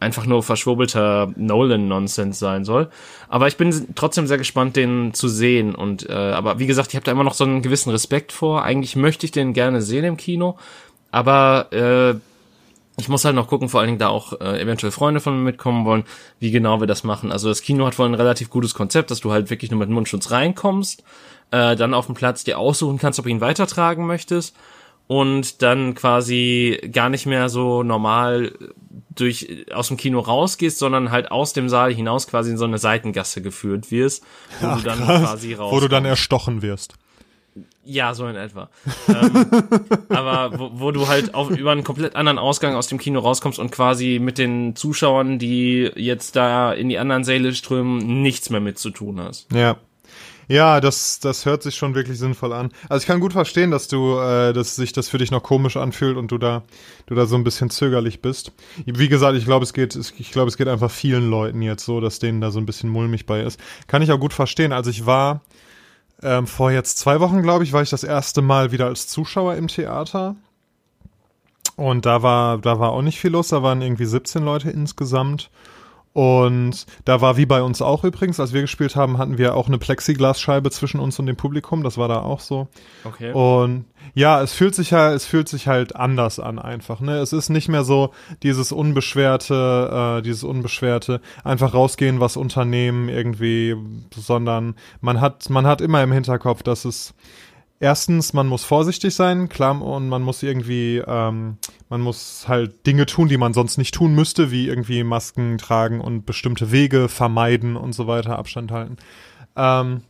Speaker 1: einfach nur verschwurbelter Nolan-Nonsense sein soll. Aber ich bin trotzdem sehr gespannt, den zu sehen. Und äh, aber wie gesagt, ich habe da immer noch so einen gewissen Respekt vor. Eigentlich möchte ich den gerne sehen im Kino, aber äh, ich muss halt noch gucken, vor allen Dingen da auch äh, eventuell Freunde von mir mitkommen wollen, wie genau wir das machen. Also das Kino hat wohl ein relativ gutes Konzept, dass du halt wirklich nur mit Mundschutz reinkommst, äh, dann auf dem Platz dir aussuchen kannst, ob du ihn weitertragen möchtest und dann quasi gar nicht mehr so normal durch aus dem Kino rausgehst, sondern halt aus dem Saal hinaus quasi in so eine Seitengasse geführt wirst,
Speaker 2: wo Ach, du dann krass. quasi raus. Wo du dann erstochen wirst.
Speaker 1: Ja, so in etwa. ähm, aber wo, wo du halt auf, über einen komplett anderen Ausgang aus dem Kino rauskommst und quasi mit den Zuschauern, die jetzt da in die anderen Säle strömen, nichts mehr mit zu tun hast.
Speaker 2: Ja, ja, das, das hört sich schon wirklich sinnvoll an. Also ich kann gut verstehen, dass du, äh, dass sich das für dich noch komisch anfühlt und du da, du da so ein bisschen zögerlich bist. Wie gesagt, ich glaube, es geht, ich glaube, es geht einfach vielen Leuten jetzt so, dass denen da so ein bisschen mulmig bei ist. Kann ich auch gut verstehen. Also ich war ähm, vor jetzt zwei Wochen, glaube ich, war ich das erste Mal wieder als Zuschauer im Theater. Und da war, da war auch nicht viel los. Da waren irgendwie 17 Leute insgesamt. Und da war wie bei uns auch übrigens, als wir gespielt haben, hatten wir auch eine Plexiglasscheibe zwischen uns und dem Publikum. Das war da auch so. Okay. Und ja, es fühlt sich halt, es fühlt sich halt anders an einfach. Ne, es ist nicht mehr so dieses unbeschwerte, äh, dieses unbeschwerte einfach rausgehen, was unternehmen irgendwie, sondern man hat, man hat immer im Hinterkopf, dass es erstens, man muss vorsichtig sein, klar, und man muss irgendwie, ähm, man muss halt Dinge tun, die man sonst nicht tun müsste, wie irgendwie Masken tragen und bestimmte Wege vermeiden und so weiter, Abstand halten. Ähm,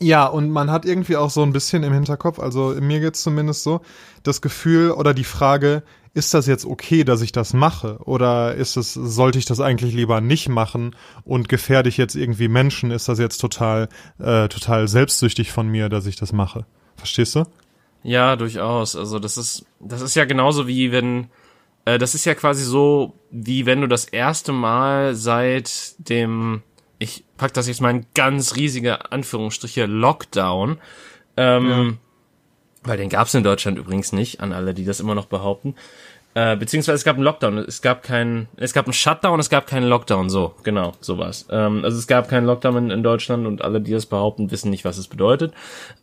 Speaker 2: ja, und man hat irgendwie auch so ein bisschen im Hinterkopf, also mir geht's zumindest so, das Gefühl oder die Frage, ist das jetzt okay, dass ich das mache? Oder ist es, sollte ich das eigentlich lieber nicht machen und gefährde ich jetzt irgendwie Menschen? Ist das jetzt total, äh, total selbstsüchtig von mir, dass ich das mache? Verstehst du?
Speaker 1: Ja, durchaus. Also das ist, das ist ja genauso wie wenn, äh, das ist ja quasi so, wie wenn du das erste Mal seit dem, ich pack das jetzt mal in ganz riesige Anführungsstriche, Lockdown, ähm, ja weil den gab es in Deutschland übrigens nicht, an alle, die das immer noch behaupten. Äh, beziehungsweise es gab einen Lockdown, es gab keinen, es gab einen Shutdown, es gab keinen Lockdown, so, genau, sowas. Ähm, also es gab keinen Lockdown in, in, Deutschland und alle, die das behaupten, wissen nicht, was es bedeutet.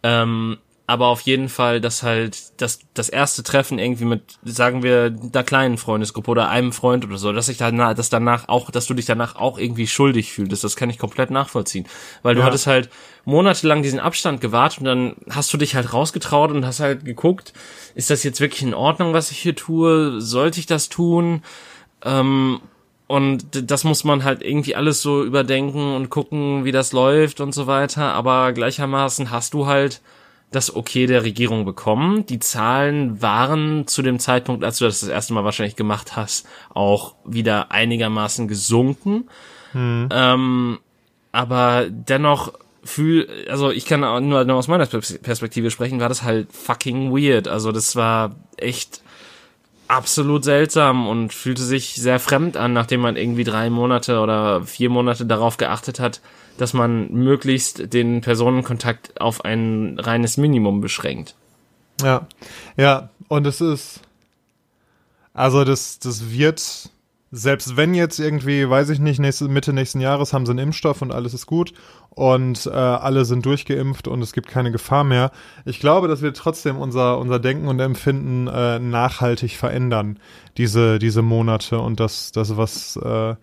Speaker 1: Ähm, aber auf jeden Fall, dass halt das, das erste Treffen irgendwie mit, sagen wir, einer kleinen Freundesgruppe oder einem Freund oder so, dass ich danach, dass danach auch, dass du dich danach auch irgendwie schuldig fühlst, das kann ich komplett nachvollziehen. Weil du ja. hattest halt monatelang diesen Abstand gewartet und dann hast du dich halt rausgetraut und hast halt geguckt, ist das jetzt wirklich in Ordnung, was ich hier tue? Sollte ich das tun? Ähm, und das muss man halt irgendwie alles so überdenken und gucken, wie das läuft und so weiter. Aber gleichermaßen hast du halt das Okay der Regierung bekommen. Die Zahlen waren zu dem Zeitpunkt, als du das das erste Mal wahrscheinlich gemacht hast, auch wieder einigermaßen gesunken. Hm. Ähm, aber dennoch fühl, also ich kann nur aus meiner Perspektive sprechen, war das halt fucking weird. Also das war echt absolut seltsam und fühlte sich sehr fremd an, nachdem man irgendwie drei Monate oder vier Monate darauf geachtet hat, dass man möglichst den Personenkontakt auf ein reines Minimum beschränkt.
Speaker 2: Ja, ja, und es ist, also das, das wird, selbst wenn jetzt irgendwie, weiß ich nicht, nächste, Mitte nächsten Jahres haben sie einen Impfstoff und alles ist gut und äh, alle sind durchgeimpft und es gibt keine Gefahr mehr. Ich glaube, das wird trotzdem unser, unser Denken und Empfinden äh, nachhaltig verändern, diese, diese Monate und das, das was äh,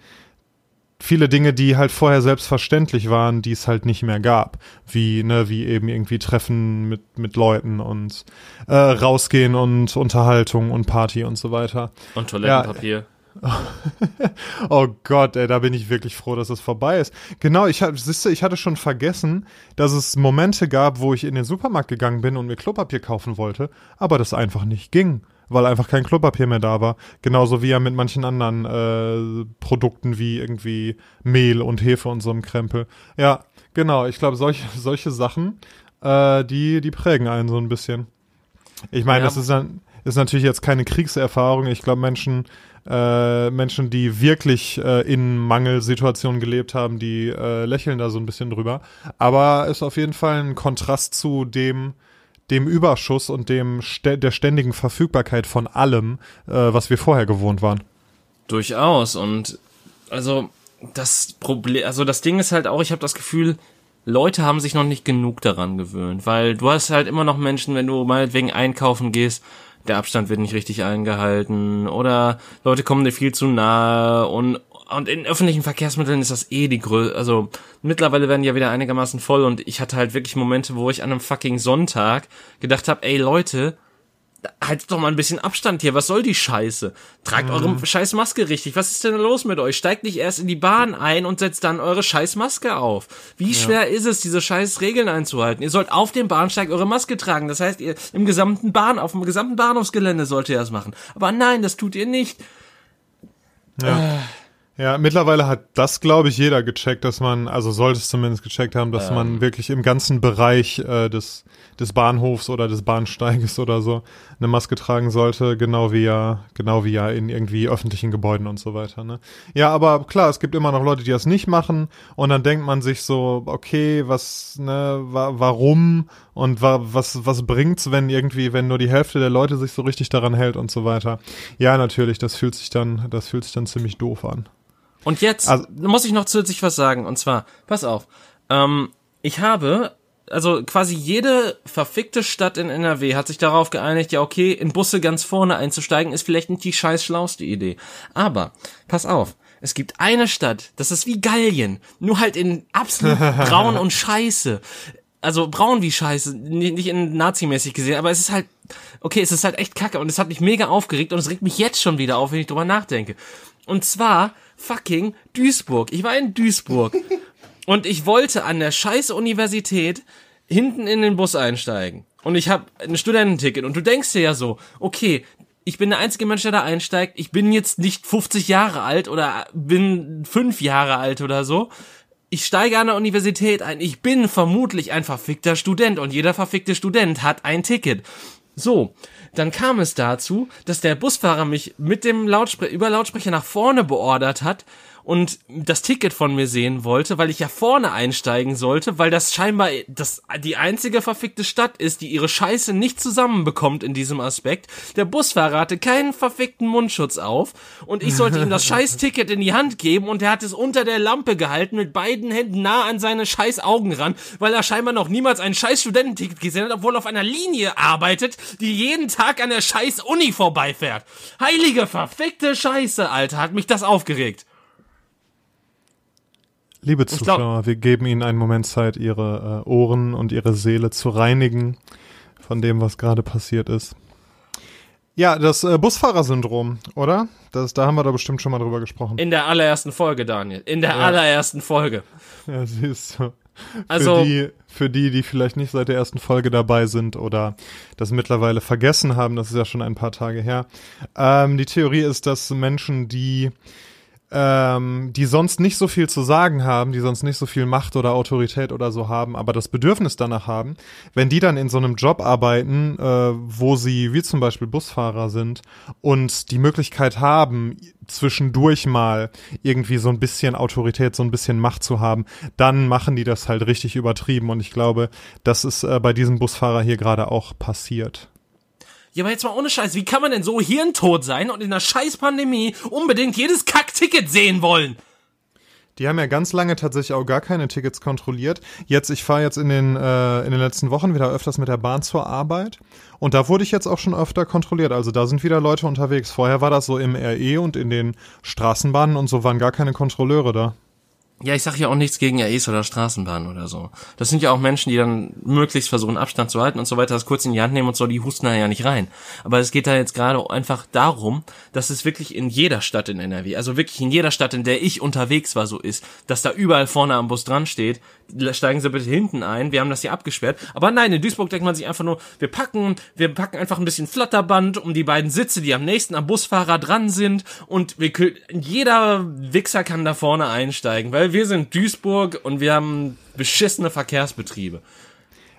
Speaker 2: viele Dinge, die halt vorher selbstverständlich waren, die es halt nicht mehr gab. Wie, ne, wie eben irgendwie Treffen mit, mit Leuten und äh, rausgehen und Unterhaltung und Party und so weiter.
Speaker 1: Und Toilettenpapier. Ja,
Speaker 2: oh Gott, ey, da bin ich wirklich froh, dass es vorbei ist. Genau, ich, siehst du, ich hatte schon vergessen, dass es Momente gab, wo ich in den Supermarkt gegangen bin und mir Klopapier kaufen wollte, aber das einfach nicht ging, weil einfach kein Klopapier mehr da war. Genauso wie ja mit manchen anderen äh, Produkten wie irgendwie Mehl und Hefe und so einem Krempel. Ja, genau, ich glaube, solche, solche Sachen, äh, die, die prägen einen so ein bisschen. Ich meine, ja. das ist dann ist natürlich jetzt keine Kriegserfahrung. Ich glaube, Menschen äh, Menschen, die wirklich äh, in Mangelsituationen gelebt haben, die äh, lächeln da so ein bisschen drüber. Aber ist auf jeden Fall ein Kontrast zu dem, dem Überschuss und dem der ständigen Verfügbarkeit von allem, äh, was wir vorher gewohnt waren.
Speaker 1: Durchaus. Und also das Problem, also das Ding ist halt auch, ich habe das Gefühl, Leute haben sich noch nicht genug daran gewöhnt, weil du hast halt immer noch Menschen, wenn du meinetwegen einkaufen gehst, der Abstand wird nicht richtig eingehalten oder Leute kommen dir viel zu nahe und und in öffentlichen Verkehrsmitteln ist das eh die Größe, also mittlerweile werden ja wieder einigermaßen voll und ich hatte halt wirklich Momente, wo ich an einem fucking Sonntag gedacht habe, ey Leute, haltet doch mal ein bisschen Abstand hier. Was soll die Scheiße? Tragt mhm. eure scheiß Maske richtig. Was ist denn los mit euch? Steigt nicht erst in die Bahn ein und setzt dann eure scheiß Maske auf. Wie ja. schwer ist es, diese scheiß Regeln einzuhalten? Ihr sollt auf dem Bahnsteig eure Maske tragen. Das heißt, ihr im gesamten Bahn, auf dem gesamten Bahnhofsgelände sollt ihr das machen. Aber nein, das tut ihr nicht.
Speaker 2: Ja. Äh. Ja, mittlerweile hat das, glaube ich, jeder gecheckt, dass man, also sollte es zumindest gecheckt haben, dass ähm. man wirklich im ganzen Bereich äh, des, des Bahnhofs oder des Bahnsteiges oder so eine Maske tragen sollte, genau wie ja, genau wie ja in irgendwie öffentlichen Gebäuden und so weiter. Ne? Ja, aber klar, es gibt immer noch Leute, die das nicht machen und dann denkt man sich so, okay, was, ne, wa warum und wa was, was bringt's, wenn irgendwie, wenn nur die Hälfte der Leute sich so richtig daran hält und so weiter. Ja, natürlich, das fühlt sich dann, das fühlt sich dann ziemlich doof an.
Speaker 1: Und jetzt also, muss ich noch zusätzlich was sagen. Und zwar, pass auf. Ähm, ich habe, also quasi jede verfickte Stadt in NRW hat sich darauf geeinigt, ja okay, in Busse ganz vorne einzusteigen, ist vielleicht nicht die scheiß schlauste Idee. Aber, pass auf. Es gibt eine Stadt, das ist wie Gallien, nur halt in absolut braun und scheiße. Also braun wie scheiße, nicht in nazimäßig gesehen, aber es ist halt, okay, es ist halt echt kacke und es hat mich mega aufgeregt und es regt mich jetzt schon wieder auf, wenn ich drüber nachdenke. Und zwar fucking Duisburg. Ich war in Duisburg und ich wollte an der scheiß Universität hinten in den Bus einsteigen. Und ich habe ein Studententicket und du denkst dir ja so, okay, ich bin der einzige Mensch, der da einsteigt. Ich bin jetzt nicht 50 Jahre alt oder bin fünf Jahre alt oder so. Ich steige an der Universität ein. Ich bin vermutlich ein verfickter Student und jeder verfickte Student hat ein Ticket. So, dann kam es dazu, dass der Busfahrer mich mit dem Lautsprecher, über Lautsprecher nach vorne beordert hat und das Ticket von mir sehen wollte, weil ich ja vorne einsteigen sollte, weil das scheinbar das, die einzige verfickte Stadt ist, die ihre Scheiße nicht zusammenbekommt in diesem Aspekt. Der Busfahrer hatte keinen verfickten Mundschutz auf und ich sollte ihm das scheiß Ticket in die Hand geben und er hat es unter der Lampe gehalten mit beiden Händen nah an seine scheiß Augen ran, weil er scheinbar noch niemals ein scheiß Studententicket gesehen hat, obwohl er auf einer Linie arbeitet, die jeden Tag an der scheiß Uni vorbeifährt. Heilige verfickte Scheiße, Alter, hat mich das aufgeregt.
Speaker 2: Liebe Zuschauer, wir geben Ihnen einen Moment Zeit, Ihre äh, Ohren und Ihre Seele zu reinigen von dem, was gerade passiert ist. Ja, das äh, Busfahrersyndrom, oder? Das, da haben wir da bestimmt schon mal drüber gesprochen.
Speaker 1: In der allerersten Folge, Daniel. In der ja. allerersten Folge.
Speaker 2: Ja, siehst du. Also, für die, für die, die vielleicht nicht seit der ersten Folge dabei sind oder das mittlerweile vergessen haben, das ist ja schon ein paar Tage her. Ähm, die Theorie ist, dass Menschen, die ähm, die sonst nicht so viel zu sagen haben, die sonst nicht so viel Macht oder Autorität oder so haben, aber das Bedürfnis danach haben, wenn die dann in so einem Job arbeiten, äh, wo sie wie zum Beispiel Busfahrer sind und die Möglichkeit haben, zwischendurch mal irgendwie so ein bisschen Autorität, so ein bisschen Macht zu haben, dann machen die das halt richtig übertrieben und ich glaube, das ist äh, bei diesem Busfahrer hier gerade auch passiert.
Speaker 1: Ja, aber jetzt mal ohne Scheiß, wie kann man denn so hirntot sein und in der Scheiß-Pandemie unbedingt jedes Kack-Ticket sehen wollen?
Speaker 2: Die haben ja ganz lange tatsächlich auch gar keine Tickets kontrolliert. Jetzt, ich fahre jetzt in den, äh, in den letzten Wochen wieder öfters mit der Bahn zur Arbeit. Und da wurde ich jetzt auch schon öfter kontrolliert. Also da sind wieder Leute unterwegs. Vorher war das so im RE und in den Straßenbahnen und so waren gar keine Kontrolleure da.
Speaker 1: Ja, ich sage ja auch nichts gegen REs oder Straßenbahnen oder so. Das sind ja auch Menschen, die dann möglichst versuchen, Abstand zu halten und so weiter, das kurz in die Hand nehmen und so, die husten da ja nicht rein. Aber es geht da jetzt gerade einfach darum, dass es wirklich in jeder Stadt in NRW, also wirklich in jeder Stadt, in der ich unterwegs war, so ist, dass da überall vorne am Bus dran steht, steigen Sie bitte hinten ein, wir haben das hier abgesperrt. Aber nein, in Duisburg denkt man sich einfach nur, wir packen, wir packen einfach ein bisschen Flatterband um die beiden Sitze, die am nächsten am Busfahrer dran sind und wir, jeder Wichser kann da vorne einsteigen, weil wir sind Duisburg und wir haben beschissene Verkehrsbetriebe.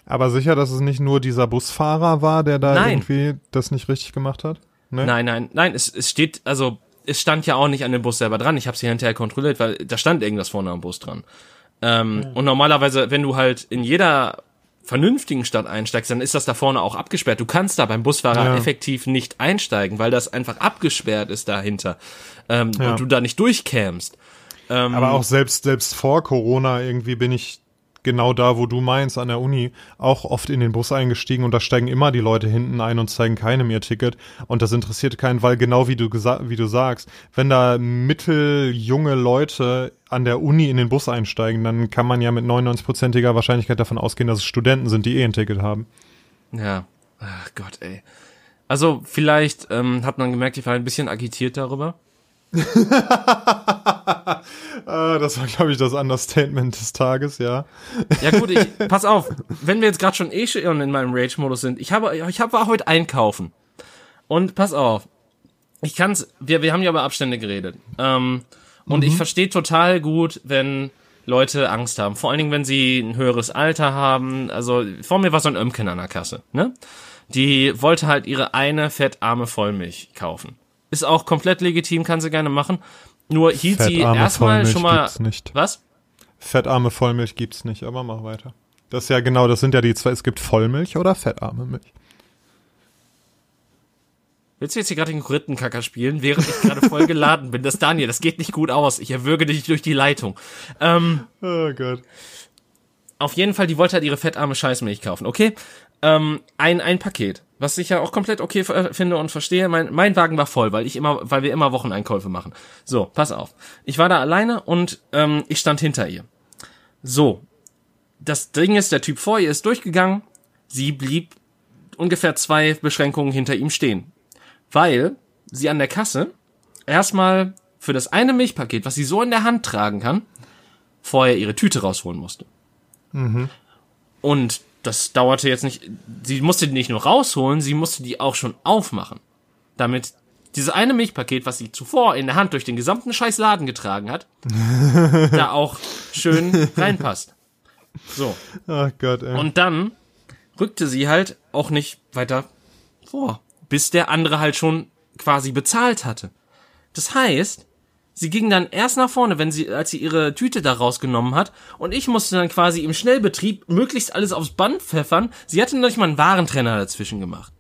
Speaker 2: Aber sicher, dass es nicht nur dieser Busfahrer war, der da nein. irgendwie das nicht richtig gemacht hat?
Speaker 1: Nee? Nein, nein, nein, es, es steht, also es stand ja auch nicht an dem Bus selber dran. Ich habe sie hinterher kontrolliert, weil da stand irgendwas vorne am Bus dran. Ähm, ja. Und normalerweise, wenn du halt in jeder vernünftigen Stadt einsteigst, dann ist das da vorne auch abgesperrt. Du kannst da beim Busfahrer
Speaker 2: Ja.
Speaker 1: effektiv nicht einsteigen, weil das einfach abgesperrt ist dahinter ähm,
Speaker 2: Ja.
Speaker 1: und du da nicht durchkämst. Ähm,
Speaker 2: Aber auch selbst, selbst vor Corona irgendwie bin ich genau da, wo du meinst, an der Uni, auch oft in den Bus eingestiegen und da steigen immer die Leute hinten ein und zeigen keinem ihr Ticket. Und das interessiert keinen, weil genau wie du gesa- wie du sagst, wenn da mitteljunge Leute an der Uni in den Bus einsteigen, dann kann man ja mit 99%iger Wahrscheinlichkeit davon ausgehen, dass es Studenten sind, die eh ein Ticket haben.
Speaker 1: Ja, ach Gott, ey. Also vielleicht ähm, hat man gemerkt, ich war ein bisschen agitiert darüber.
Speaker 2: Ah, das war, glaube ich, das Understatement des Tages, ja.
Speaker 1: Ja gut, ich, pass auf, wenn wir jetzt gerade schon eh schon in meinem Rage-Modus sind, ich habe, ich habe war heute einkaufen. Und pass auf, ich kann's, wir, wir haben ja über Abstände geredet. Ähm, und ich verstehe total gut, wenn Leute Angst haben. Vor allen Dingen, wenn sie ein höheres Alter haben. Also vor mir war so ein Ömken an der Kasse, ne? Die wollte halt ihre eine fettarme Vollmilch kaufen. Ist auch komplett legitim, kann sie gerne machen. Nur hielt sie erstmal schon mal. Was?
Speaker 2: Fettarme Vollmilch gibt's nicht, aber mach weiter. Das ist ja genau, das sind ja die zwei, es gibt Vollmilch oder fettarme Milch.
Speaker 1: Willst du jetzt hier gerade den Rittenkacker spielen, während ich gerade voll geladen bin? Das Daniel, das geht nicht gut aus. Ich erwürge dich durch die Leitung. Ähm,
Speaker 2: Oh Gott.
Speaker 1: auf jeden Fall, die wollte halt ihre fettarme Scheißmilch kaufen, okay? Ähm, ein, ein Paket, was ich ja auch komplett okay finde und verstehe. Mein, mein Wagen war voll, weil ich immer, weil wir immer Wocheneinkäufe machen. So, pass auf. Ich war da alleine und ähm, ich stand hinter ihr. So, das Ding ist, der Typ vor ihr ist durchgegangen. Sie blieb ungefähr zwei Beschränkungen hinter ihm stehen. Weil sie an der Kasse erstmal für das eine Milchpaket, was sie so in der Hand tragen kann, vorher ihre Tüte rausholen musste. Und das dauerte jetzt nicht, sie musste die nicht nur rausholen, sie musste die auch schon aufmachen. Damit dieses eine Milchpaket, was sie zuvor in der Hand durch den gesamten scheiß Laden getragen hat, da auch schön reinpasst. So.
Speaker 2: Ach Gott, ey.
Speaker 1: Und dann rückte sie halt auch nicht weiter vor, bis der andere halt schon quasi bezahlt hatte. Das heißt, sie ging dann erst nach vorne, wenn sie, als sie ihre Tüte da rausgenommen hat, und ich musste dann quasi im Schnellbetrieb möglichst alles aufs Band pfeffern. Sie hatte noch nicht mal einen Warentrenner dazwischen gemacht.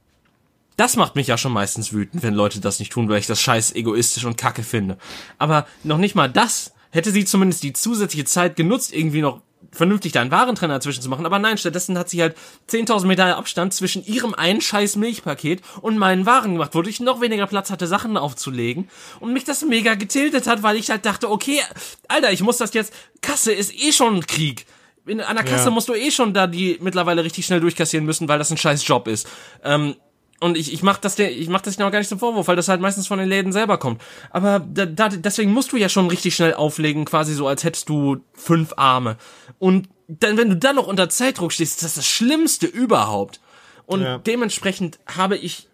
Speaker 1: Das macht mich ja schon meistens wütend, wenn Leute das nicht tun, weil ich das scheiß egoistisch und kacke finde. Aber noch nicht mal das hätte sie zumindest die zusätzliche Zeit genutzt, irgendwie noch vernünftig da einen Warentrenner dazwischen zu machen. Aber nein, stattdessen hat sie halt 10.000 Meter Abstand zwischen ihrem einen scheiß Milchpaket und meinen Waren gemacht, wodurch ich noch weniger Platz hatte, Sachen aufzulegen. Und mich das mega getiltet hat, weil ich halt dachte, okay, Alter, ich muss das jetzt, Kasse ist eh schon ein Krieg. In, an der Kasse
Speaker 2: Ja.
Speaker 1: musst du eh schon da die mittlerweile richtig schnell durchkassieren müssen, weil das ein scheiß Job ist. Ähm, und ich, ich mach das der, ich mach das noch gar nicht zum Vorwurf, weil das halt meistens von den Läden selber kommt. Aber da, da, deswegen musst du ja schon richtig schnell auflegen, quasi so, als hättest du fünf Arme. Und dann, wenn du dann noch unter Zeitdruck stehst, ist das das Schlimmste überhaupt. Und
Speaker 2: Ja.
Speaker 1: dementsprechend habe ich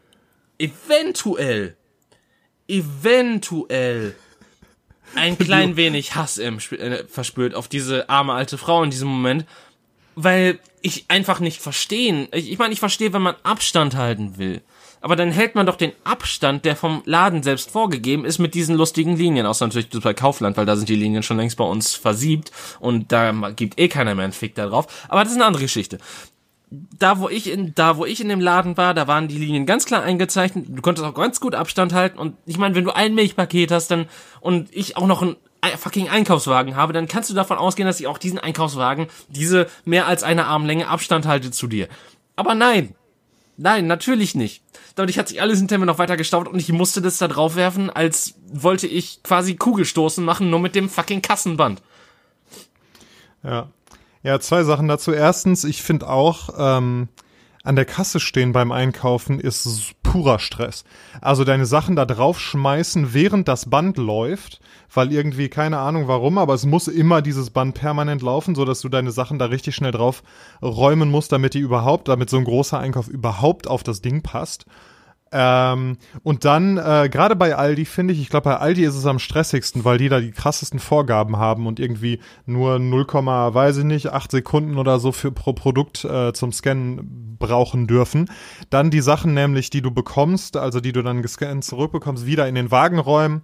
Speaker 1: eventuell, eventuell ein klein wenig Hass im, äh, verspürt auf diese arme alte Frau in diesem Moment, weil ich einfach nicht verstehen. Ich, ich meine, ich verstehe, wenn man Abstand halten will. Aber dann hält man doch den Abstand, der vom Laden selbst vorgegeben ist, mit diesen lustigen Linien. Außer natürlich bei Kaufland, weil da sind die Linien schon längst bei uns versiebt und da gibt eh keiner mehr einen Fick da drauf. Aber das ist eine andere Geschichte. Da wo ich in, da wo ich in dem Laden war, da waren die Linien ganz klar eingezeichnet. Du konntest auch ganz gut Abstand halten. Und ich meine, wenn du ein Milchpaket hast, dann und ich auch noch ein ein fucking Einkaufswagen habe, dann kannst du davon ausgehen, dass ich auch diesen Einkaufswagen diese mehr als eine Armlänge Abstand halte zu dir. Aber nein, nein, natürlich nicht. Dadurch hat sich alles hinter mir noch weiter gestaut und ich musste das da drauf werfen, als wollte ich quasi Kugelstoßen machen, nur mit dem fucking Kassenband.
Speaker 2: Ja. Ja, zwei Sachen dazu. Erstens, ich finde auch, ähm, an der Kasse stehen beim Einkaufen ist purer Stress. Also deine Sachen da draufschmeißen, während das Band läuft, weil irgendwie keine Ahnung warum, aber es muss immer dieses Band permanent laufen, so dass du deine Sachen da richtig schnell drauf räumen musst, damit die überhaupt, damit so ein großer Einkauf überhaupt auf das Ding passt. Ähm, und dann, äh, gerade bei Aldi finde ich, ich glaube, bei Aldi ist es am stressigsten, weil die da die krassesten Vorgaben haben und irgendwie nur 0, weiß ich nicht, 8 Sekunden oder so für pro Produkt äh, zum Scannen brauchen dürfen. Dann die Sachen nämlich, die du bekommst, also die du dann gescannt zurückbekommst, wieder in den Wagen räumen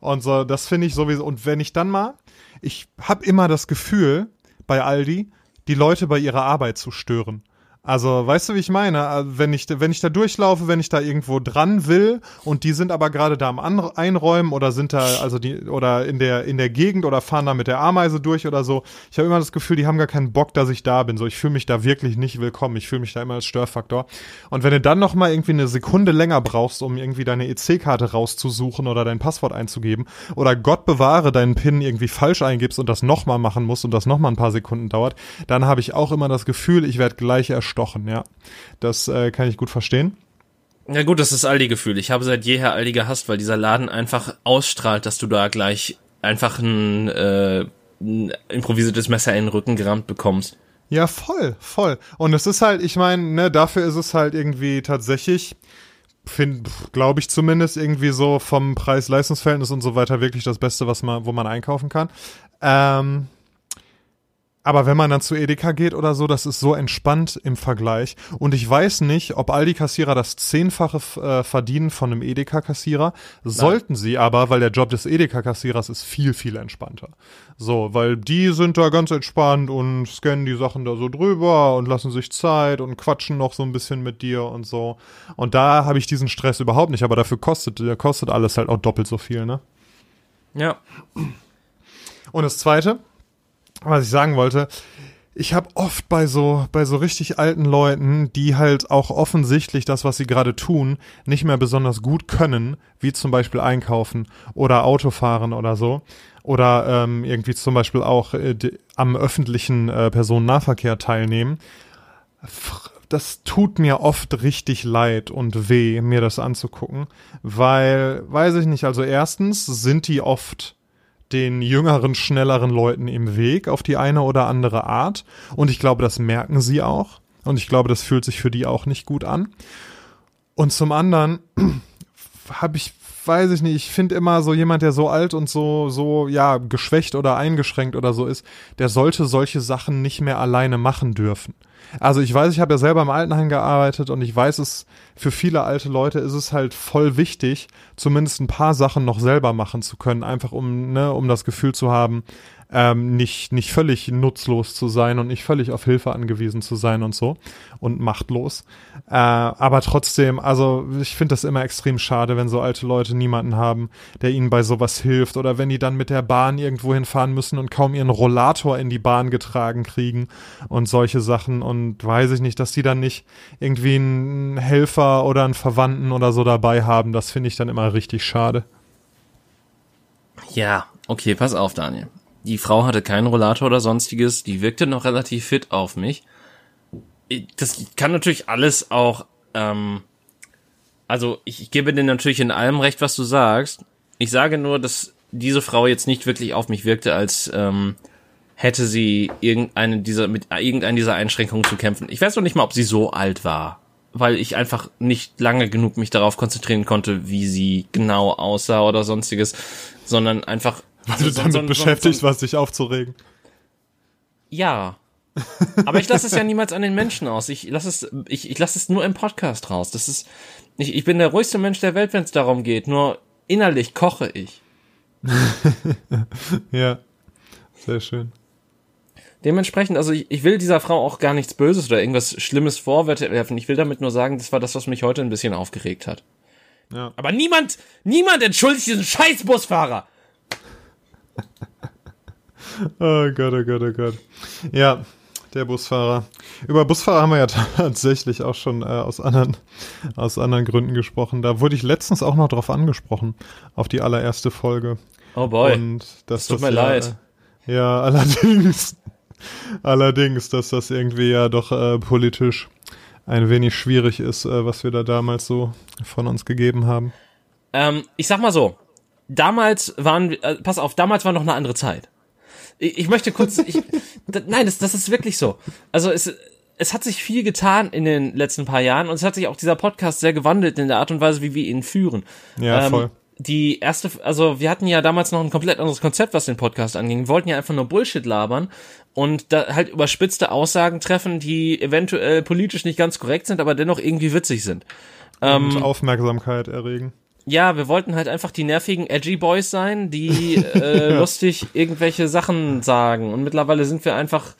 Speaker 2: und so, das finde ich sowieso. Und wenn ich dann mal, ich habe immer das Gefühl bei Aldi, die Leute bei ihrer Arbeit zu stören. Also, weißt du, wie ich meine? Also, wenn ich, wenn ich da durchlaufe, wenn ich da irgendwo dran will und die sind aber gerade da am Einräumen oder sind da, also die, oder in der, in der Gegend oder fahren da mit der Ameise durch oder so. Ich habe immer das Gefühl, die haben gar keinen Bock, dass ich da bin. So, ich fühle mich da wirklich nicht willkommen. Ich fühle mich da immer als Störfaktor. Und wenn du dann noch mal irgendwie eine Sekunde länger brauchst, um irgendwie deine EC-Karte rauszusuchen oder dein Passwort einzugeben oder Gott bewahre deinen PIN irgendwie falsch eingibst und das noch mal machen musst und das noch mal ein paar Sekunden dauert, dann habe ich auch immer das Gefühl, ich werde gleich erst gestochen, ja. Das äh, kann ich gut verstehen.
Speaker 1: Ja gut, das ist Aldi-Gefühl. Ich habe seit jeher Aldi gehasst, weil dieser Laden einfach ausstrahlt, dass du da gleich einfach ein, äh, ein improvisiertes Messer in den Rücken gerammt bekommst.
Speaker 2: Ja, voll, voll. Und es ist halt, ich meine, ne, dafür ist es halt irgendwie tatsächlich, finde, glaube ich zumindest, irgendwie so vom Preis-Leistungsverhältnis und so weiter wirklich das Beste, was man, wo man einkaufen kann. Ähm, aber wenn man dann zu Edeka geht oder so, das ist so entspannt im Vergleich. Und ich weiß nicht, ob all die Kassierer das Zehnfache äh, verdienen von einem Edeka-Kassierer. Sollten sie aber, weil der Job des Edeka-Kassierers ist viel, viel entspannter. So, weil die sind da ganz entspannt und scannen die Sachen da so drüber und lassen sich Zeit und quatschen noch so ein bisschen mit dir und so. Und da habe ich diesen Stress überhaupt nicht, aber dafür kostet, kostet alles halt auch doppelt so viel, ne?
Speaker 1: Ja.
Speaker 2: Und das zweite, was ich sagen wollte, ich habe oft bei so bei so richtig alten Leuten, die halt auch offensichtlich das, was sie gerade tun, nicht mehr besonders gut können, wie zum Beispiel einkaufen oder Autofahren oder so, oder ähm, irgendwie zum Beispiel auch äh, die, am öffentlichen äh, Personennahverkehr teilnehmen. Das tut mir oft richtig leid und weh, mir das anzugucken, weil, weiß ich nicht, also erstens sind die oft den jüngeren, schnelleren Leuten im Weg auf die eine oder andere Art. Und ich glaube, das merken sie auch. Und ich glaube, das fühlt sich für die auch nicht gut an. Und zum anderen habe ich, weiß ich nicht, ich finde immer so jemand, der so alt und so, so, ja, geschwächt oder eingeschränkt oder so ist, der sollte solche Sachen nicht mehr alleine machen dürfen. Also ich weiß, ich habe ja selber im Altenheim gearbeitet und ich weiß es, für viele alte Leute ist es halt voll wichtig, zumindest ein paar Sachen noch selber machen zu können, einfach um, ne, um das Gefühl zu haben, ähm, nicht, nicht völlig nutzlos zu sein und nicht völlig auf Hilfe angewiesen zu sein und so und machtlos. Äh, aber trotzdem, also ich finde das immer extrem schade, wenn so alte Leute niemanden haben, der ihnen bei sowas hilft oder wenn die dann mit der Bahn irgendwo hinfahren müssen und kaum ihren Rollator in die Bahn getragen kriegen und solche Sachen und weiß ich nicht, dass die dann nicht irgendwie einen Helfer oder einen Verwandten oder so dabei haben, das finde ich dann immer richtig schade.
Speaker 1: Ja, okay, pass auf, Daniel. Die Frau hatte keinen Rollator oder sonstiges, die wirkte noch relativ fit auf mich. Das kann natürlich alles auch, ähm, also ich, ich gebe dir natürlich in allem recht, was du sagst. Ich sage nur, dass diese Frau jetzt nicht wirklich auf mich wirkte, als ähm, hätte sie irgendeine dieser mit irgendeiner dieser Einschränkungen zu kämpfen. Ich weiß noch nicht mal, ob sie so alt war, weil ich einfach nicht lange genug mich darauf konzentrieren konnte, wie sie genau aussah oder sonstiges, sondern einfach
Speaker 2: weil du damit so, so, beschäftigt so, warst, dich aufzuregen.
Speaker 1: Ja. Aber ich lasse es ja niemals an den Menschen aus. Ich lasse es, ich, ich lasse es nur im Podcast raus. Das ist, ich, ich bin der ruhigste Mensch der Welt, wenn es darum geht. Nur innerlich koche ich.
Speaker 2: ja. Sehr schön.
Speaker 1: Dementsprechend, also ich, ich will dieser Frau auch gar nichts Böses oder irgendwas Schlimmes vorwerfen. Ich will damit nur sagen, das war das, was mich heute ein bisschen aufgeregt hat. Ja. Aber niemand, niemand entschuldigt diesen scheiß Busfahrer.
Speaker 2: Oh Gott, oh Gott, oh Gott. Ja, der Busfahrer. Über Busfahrer haben wir ja tatsächlich auch schon äh, aus anderen aus anderen Gründen gesprochen. Da wurde ich letztens auch noch drauf angesprochen auf die allererste Folge.
Speaker 1: Oh boy.
Speaker 2: Und das,
Speaker 1: tut mir ja, leid.
Speaker 2: Äh, ja, allerdings allerdings, dass das irgendwie ja doch äh, politisch ein wenig schwierig ist, äh, was wir da damals so von uns gegeben haben.
Speaker 1: Ähm, ich sag mal so, damals waren, äh, pass auf, damals war noch eine andere Zeit. Ich, ich möchte kurz, ich, nein, das, das ist wirklich so. Also es, es hat sich viel getan in den letzten paar Jahren und es hat sich auch dieser Podcast sehr gewandelt in der Art und Weise, wie wir ihn führen.
Speaker 2: Ja, ähm, voll.
Speaker 1: Die erste, also wir hatten ja damals noch ein komplett anderes Konzept, was den Podcast anging. Wir wollten ja einfach nur Bullshit labern und da halt überspitzte Aussagen treffen, die eventuell politisch nicht ganz korrekt sind, aber dennoch irgendwie witzig sind.
Speaker 2: Und ähm, Aufmerksamkeit erregen
Speaker 1: ja, wir wollten halt einfach die nervigen Edgy Boys sein, die äh, lustig irgendwelche Sachen sagen. Und mittlerweile sind wir einfach,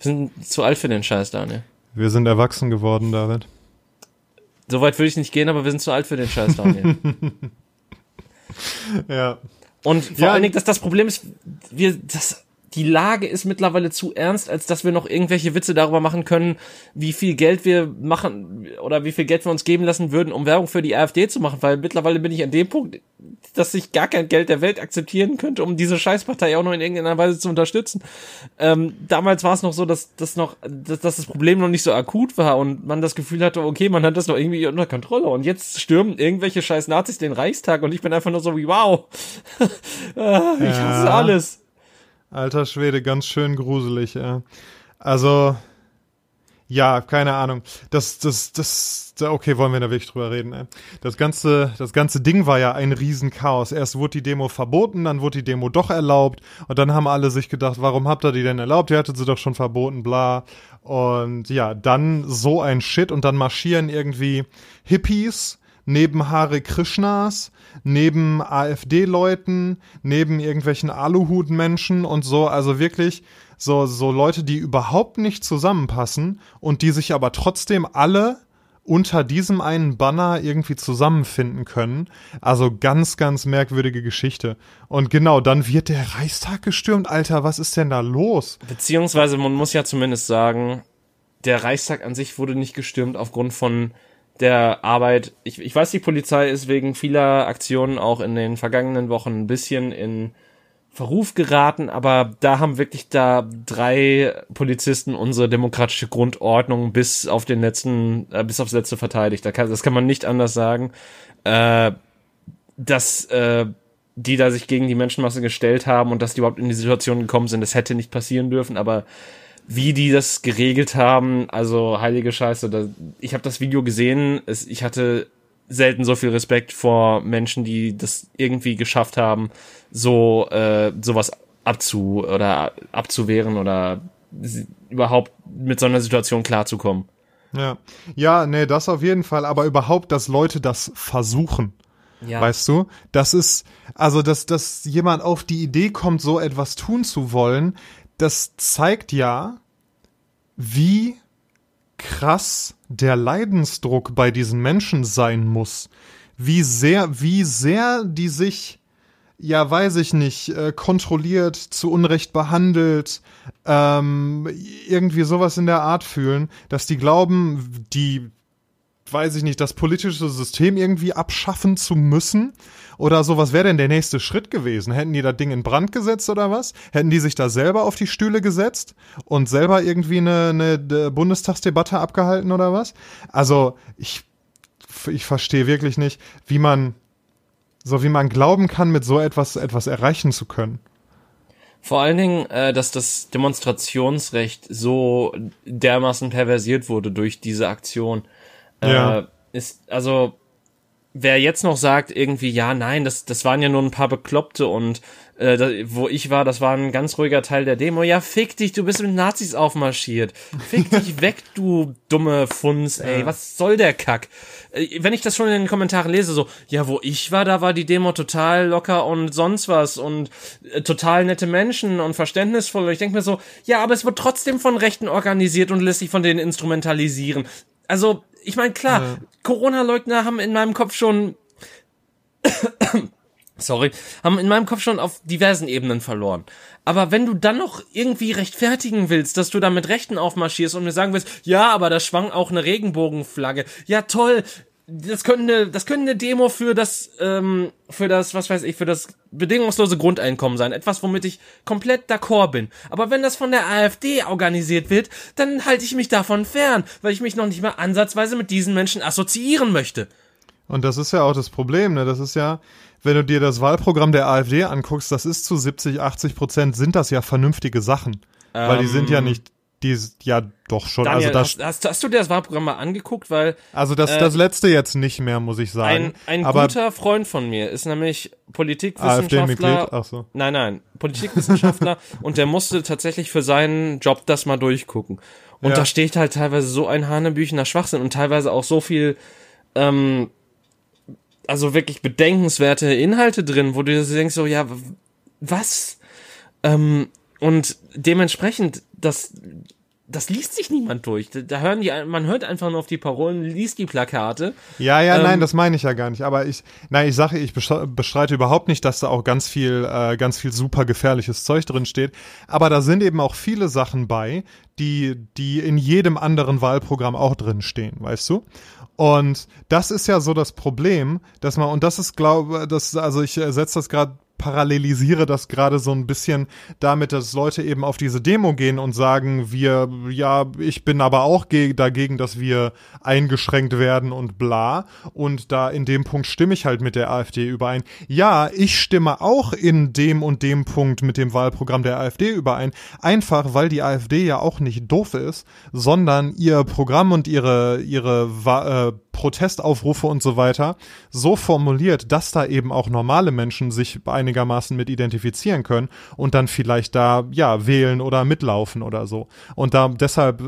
Speaker 1: Wir sind zu alt für den Scheiß, Daniel.
Speaker 2: Wir sind erwachsen geworden, David.
Speaker 1: Soweit würde ich nicht gehen, aber wir sind zu alt für den Scheiß, Daniel.
Speaker 2: ja.
Speaker 1: Und vor
Speaker 2: Ja.
Speaker 1: allen Dingen, dass das Problem ist, wir, das, die Lage ist mittlerweile zu ernst, als dass wir noch irgendwelche Witze darüber machen können, wie viel Geld wir machen oder wie viel Geld wir uns geben lassen würden, um Werbung für die AfD zu machen, weil mittlerweile bin ich an dem Punkt, dass ich gar kein Geld der Welt akzeptieren könnte, um diese Scheißpartei auch noch in irgendeiner Weise zu unterstützen. Ähm, damals war es noch so, dass, dass noch, dass, dass das Problem noch nicht so akut war und man das Gefühl hatte, okay, man hat das noch irgendwie unter Kontrolle und jetzt stürmen irgendwelche scheiß Nazis den Reichstag und ich bin einfach nur so wie, wow, Ah, ich hasse
Speaker 2: Ja.
Speaker 1: alles.
Speaker 2: Alter Schwede, ganz schön gruselig, ja. Also, ja, keine Ahnung. Das, das, das, da- okay, wollen wir da wirklich drüber reden, ey. Das ganze, das ganze Ding war ja ein Riesenchaos. Erst wurde die Demo verboten, dann wurde die Demo doch erlaubt und dann haben alle sich gedacht, warum habt ihr die denn erlaubt? Ihr hattet sie doch schon verboten, bla. Und ja, dann so ein Shit und dann marschieren irgendwie Hippies neben Hare Krishnas, neben AfD-Leuten, neben irgendwelchen Aluhut-Menschen und so, also wirklich so, so Leute, die überhaupt nicht zusammenpassen und die sich aber trotzdem alle unter diesem einen Banner irgendwie zusammenfinden können. Also ganz, ganz merkwürdige Geschichte. Und genau, dann wird der Reichstag gestürmt. Alter, was ist denn da los?
Speaker 1: Beziehungsweise man muss ja zumindest sagen, der Reichstag an sich wurde nicht gestürmt aufgrund von der Arbeit. Ich, ich weiß, die Polizei ist wegen vieler Aktionen auch in den vergangenen Wochen ein bisschen in Verruf geraten, aber da haben wirklich da drei Polizisten unsere demokratische Grundordnung bis auf den letzten, äh, bis aufs letzte verteidigt. Da kann, das kann man nicht anders sagen. Äh, dass äh, die da sich gegen die Menschenmasse gestellt haben und dass die überhaupt in die Situation gekommen sind, das hätte nicht passieren dürfen, aber wie die das geregelt haben, also heilige Scheiße, da, ich habe das Video gesehen, es, ich hatte selten so viel Respekt vor Menschen, die das irgendwie geschafft haben, so äh, sowas abzu oder abzuwehren oder überhaupt mit so einer Situation klarzukommen.
Speaker 2: Ja. Ja, nee, das auf jeden Fall, aber überhaupt, dass Leute das versuchen.
Speaker 1: Ja.
Speaker 2: Weißt du? Das ist, also, dass, dass jemand auf die Idee kommt, so etwas tun zu wollen, das zeigt ja, wie krass der Leidensdruck bei diesen Menschen sein muss. Wie sehr, wie sehr die sich, ja, weiß ich nicht, äh, kontrolliert, zu Unrecht behandelt, ähm, irgendwie sowas in der Art fühlen, dass die glauben, die weiß ich nicht, das politische System irgendwie abschaffen zu müssen? Oder so, was wäre denn der nächste Schritt gewesen? Hätten die das Ding in Brand gesetzt oder was? Hätten die sich da selber auf die Stühle gesetzt und selber irgendwie eine, eine, eine Bundestagsdebatte abgehalten oder was? Also, ich, ich verstehe wirklich nicht, wie man, so wie man glauben kann, mit so etwas, etwas erreichen zu können.
Speaker 1: Vor allen Dingen, äh, dass das Demonstrationsrecht so dermaßen perversiert wurde durch diese Aktion. Äh,
Speaker 2: Ja.
Speaker 1: Ist, also, wer jetzt noch sagt, irgendwie, ja, nein, das, das waren ja nur ein paar Bekloppte und äh, da, wo ich war, das war ein ganz ruhiger Teil der Demo. Ja, fick dich, du bist mit Nazis aufmarschiert. Fick dich weg, du dumme Funz, ey, was soll der Kack? Äh, Wenn ich das schon in den Kommentaren lese, so, ja, wo ich war, da war die Demo total locker und sonst was und äh, total nette Menschen und verständnisvoll. Und ich denke mir so, ja, aber es wird trotzdem von Rechten organisiert und lässt sich von denen instrumentalisieren. Also, ich meine, klar, Corona-Leugner haben in meinem Kopf schon sorry, haben in meinem Kopf schon auf diversen Ebenen verloren. Aber wenn du dann noch irgendwie rechtfertigen willst, dass du da mit Rechten aufmarschierst und mir sagen willst, ja, aber da schwang auch eine Regenbogenflagge. Ja, toll. Das könnte, das könnte eine Demo für das, ähm, für das, was weiß ich, für das bedingungslose Grundeinkommen sein. Etwas, womit ich komplett d'accord bin. Aber wenn das von der AfD organisiert wird, dann halte ich mich davon fern, weil ich mich noch nicht mal ansatzweise mit diesen Menschen assoziieren möchte.
Speaker 2: Und das ist ja auch das Problem, ne? Das ist ja, wenn du dir das Wahlprogramm der AfD anguckst, das ist zu 70, 80 Prozent sind das ja vernünftige Sachen. weil die sind ja nicht, die, ja doch schon,
Speaker 1: Daniel,
Speaker 2: also das,
Speaker 1: hast, hast, hast du dir das Wahlprogramm mal angeguckt? Weil
Speaker 2: also das,
Speaker 1: äh,
Speaker 2: das letzte jetzt nicht mehr, muss ich sagen.
Speaker 1: ein, ein guter Freund von mir ist nämlich Politikwissenschaftler.
Speaker 2: Ach so.
Speaker 1: Nein, nein, Politikwissenschaftler und der musste tatsächlich für seinen Job das mal durchgucken. Und
Speaker 2: Ja.
Speaker 1: da steht halt teilweise so ein hanebüchener Schwachsinn und teilweise auch so viel, ähm, also wirklich bedenkenswerte Inhalte drin, wo du dir denkst so, ja, was? Ähm, und dementsprechend, das, das liest sich niemand durch. Da, hören die, man hört einfach nur auf die Parolen, liest die Plakate.
Speaker 2: Ja, ja, ähm, nein, das meine ich ja gar nicht. Aber ich, nein, ich sage, ich bestreite überhaupt nicht, dass da auch ganz viel, äh, ganz viel super gefährliches Zeug drin steht. Aber da sind eben auch viele Sachen bei, die, die in jedem anderen Wahlprogramm auch drin stehen, weißt du? Und das ist ja so das Problem, dass man, und das ist, glaube, das, also ich setze das gerade parallelisiere das gerade so ein bisschen damit, dass Leute eben auf diese Demo gehen und sagen, wir, ja, ich bin aber auch dagegen, dass wir eingeschränkt werden und bla. Und da in dem Punkt stimme ich halt mit der AfD überein. Ja, ich stimme auch in dem und dem Punkt mit dem Wahlprogramm der AfD überein. Einfach, weil die AfD ja auch nicht doof ist, sondern ihr Programm und ihre, ihre äh, Protestaufrufe und so weiter so formuliert, dass da eben auch normale Menschen sich einigermaßen mit identifizieren können und dann vielleicht da ja wählen oder mitlaufen oder so. Und da deshalb äh,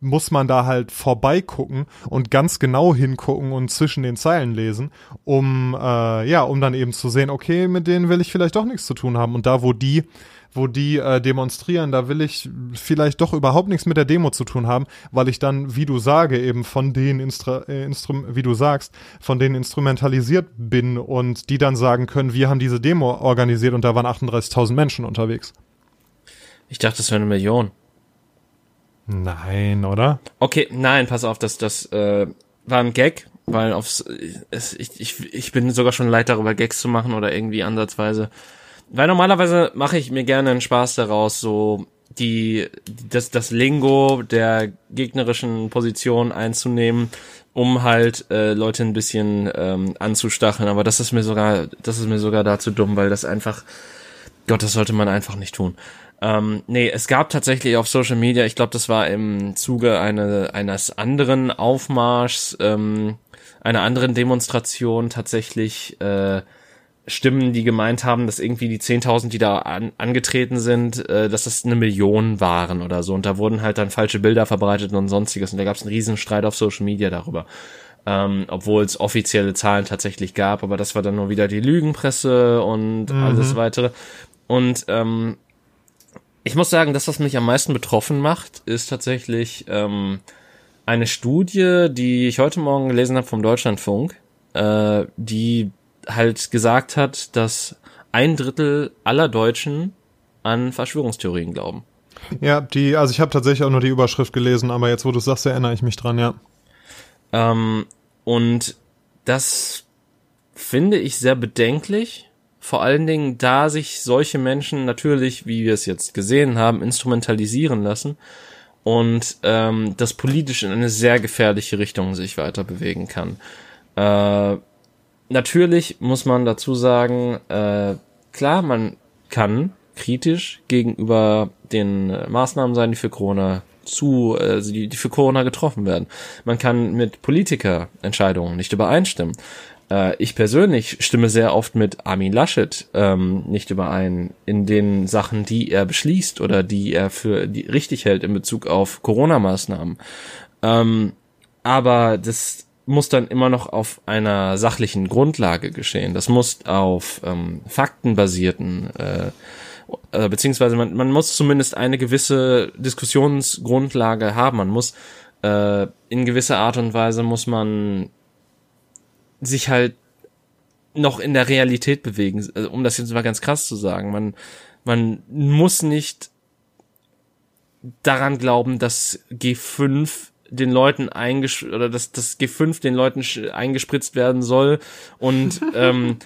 Speaker 2: muss man da halt vorbeigucken und ganz genau hingucken und zwischen den Zeilen lesen, um äh, ja, um dann eben zu sehen, okay, mit denen will ich vielleicht doch nichts zu tun haben. Und da, wo die wo die äh, demonstrieren, da will ich vielleicht doch überhaupt nichts mit der Demo zu tun haben, weil ich dann, wie du sage, eben von denen Instra äh, Instrum wie du sagst, von denen instrumentalisiert bin und die dann sagen können, wir haben diese Demo organisiert und da waren 38.000 Menschen unterwegs.
Speaker 1: Ich dachte, das wäre eine Million.
Speaker 2: Nein, oder?
Speaker 1: Okay, nein, pass auf, das, das äh, war ein Gag, weil aufs, es, ich, ich, ich bin sogar schon leid darüber, Gags zu machen oder irgendwie ansatzweise weil normalerweise mache ich mir gerne einen Spaß daraus, so die das das Lingo der gegnerischen Position einzunehmen, um halt äh, Leute ein bisschen ähm, anzustacheln. Aber das ist mir sogar das ist mir sogar dazu dumm, weil das einfach Gott, das sollte man einfach nicht tun. Ähm, nee, es gab tatsächlich auf Social Media, ich glaube, das war im Zuge eine, eines anderen Aufmarschs, ähm, einer anderen Demonstration tatsächlich äh, Stimmen, die gemeint haben, dass irgendwie die 10.000, die da an, angetreten sind, äh, dass das eine Million waren oder so. Und da wurden halt dann falsche Bilder verbreitet und sonstiges. Und da gab es einen riesen Streit auf Social Media darüber. Ähm, obwohl es offizielle Zahlen tatsächlich gab, aber das war dann nur wieder die Lügenpresse und mhm. alles weitere. Und ähm, ich muss sagen, das, was mich am meisten betroffen macht, ist tatsächlich ähm, eine Studie, die ich heute Morgen gelesen habe vom Deutschlandfunk, äh, die halt gesagt hat, dass ein Drittel aller Deutschen an Verschwörungstheorien glauben.
Speaker 2: Ja, die, also ich habe tatsächlich auch nur die Überschrift gelesen, aber jetzt, wo du sagst, erinnere ich mich dran, ja.
Speaker 1: Ähm, und das finde ich sehr bedenklich, vor allen Dingen, da sich solche Menschen natürlich, wie wir es jetzt gesehen haben, instrumentalisieren lassen und ähm, das politisch in eine sehr gefährliche Richtung sich weiter bewegen kann. Äh, natürlich muss man dazu sagen, äh, klar, man kann kritisch gegenüber den äh, Maßnahmen sein, die für Corona zu, äh, also die, die für Corona getroffen werden. Man kann mit Politikerentscheidungen nicht übereinstimmen. Äh, ich persönlich stimme sehr oft mit Armin Laschet ähm, nicht überein in den Sachen, die er beschließt oder die er für die richtig hält in Bezug auf Corona-Maßnahmen. Ähm, aber das muss dann immer noch auf einer sachlichen Grundlage geschehen. Das muss auf ähm, faktenbasierten äh, äh, beziehungsweise man, man muss zumindest eine gewisse Diskussionsgrundlage haben. Man muss äh, in gewisser Art und Weise muss man sich halt noch in der Realität bewegen, also, um das jetzt mal ganz krass zu sagen. Man, man muss nicht daran glauben, dass G5 den Leuten eingesch oder dass das G5 den Leuten eingespritzt werden soll und ähm,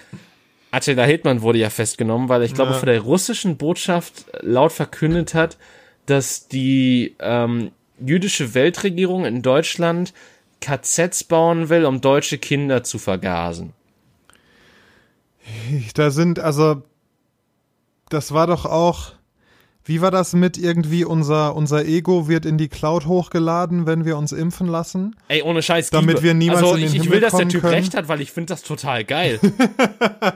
Speaker 1: Attila Hildmann wurde ja festgenommen, weil ich glaube ja. von der russischen Botschaft laut verkündet hat, dass die ähm, jüdische Weltregierung in Deutschland KZs bauen will, um deutsche Kinder zu vergasen.
Speaker 2: Da sind also das war doch auch wie war das mit irgendwie unser, unser Ego wird in die Cloud hochgeladen, wenn wir uns impfen lassen?
Speaker 1: Ey, ohne Scheiß.
Speaker 2: Damit wir niemals
Speaker 1: also,
Speaker 2: in den
Speaker 1: ich,
Speaker 2: ich
Speaker 1: will, dass der Typ
Speaker 2: können.
Speaker 1: recht hat, weil ich finde das total geil.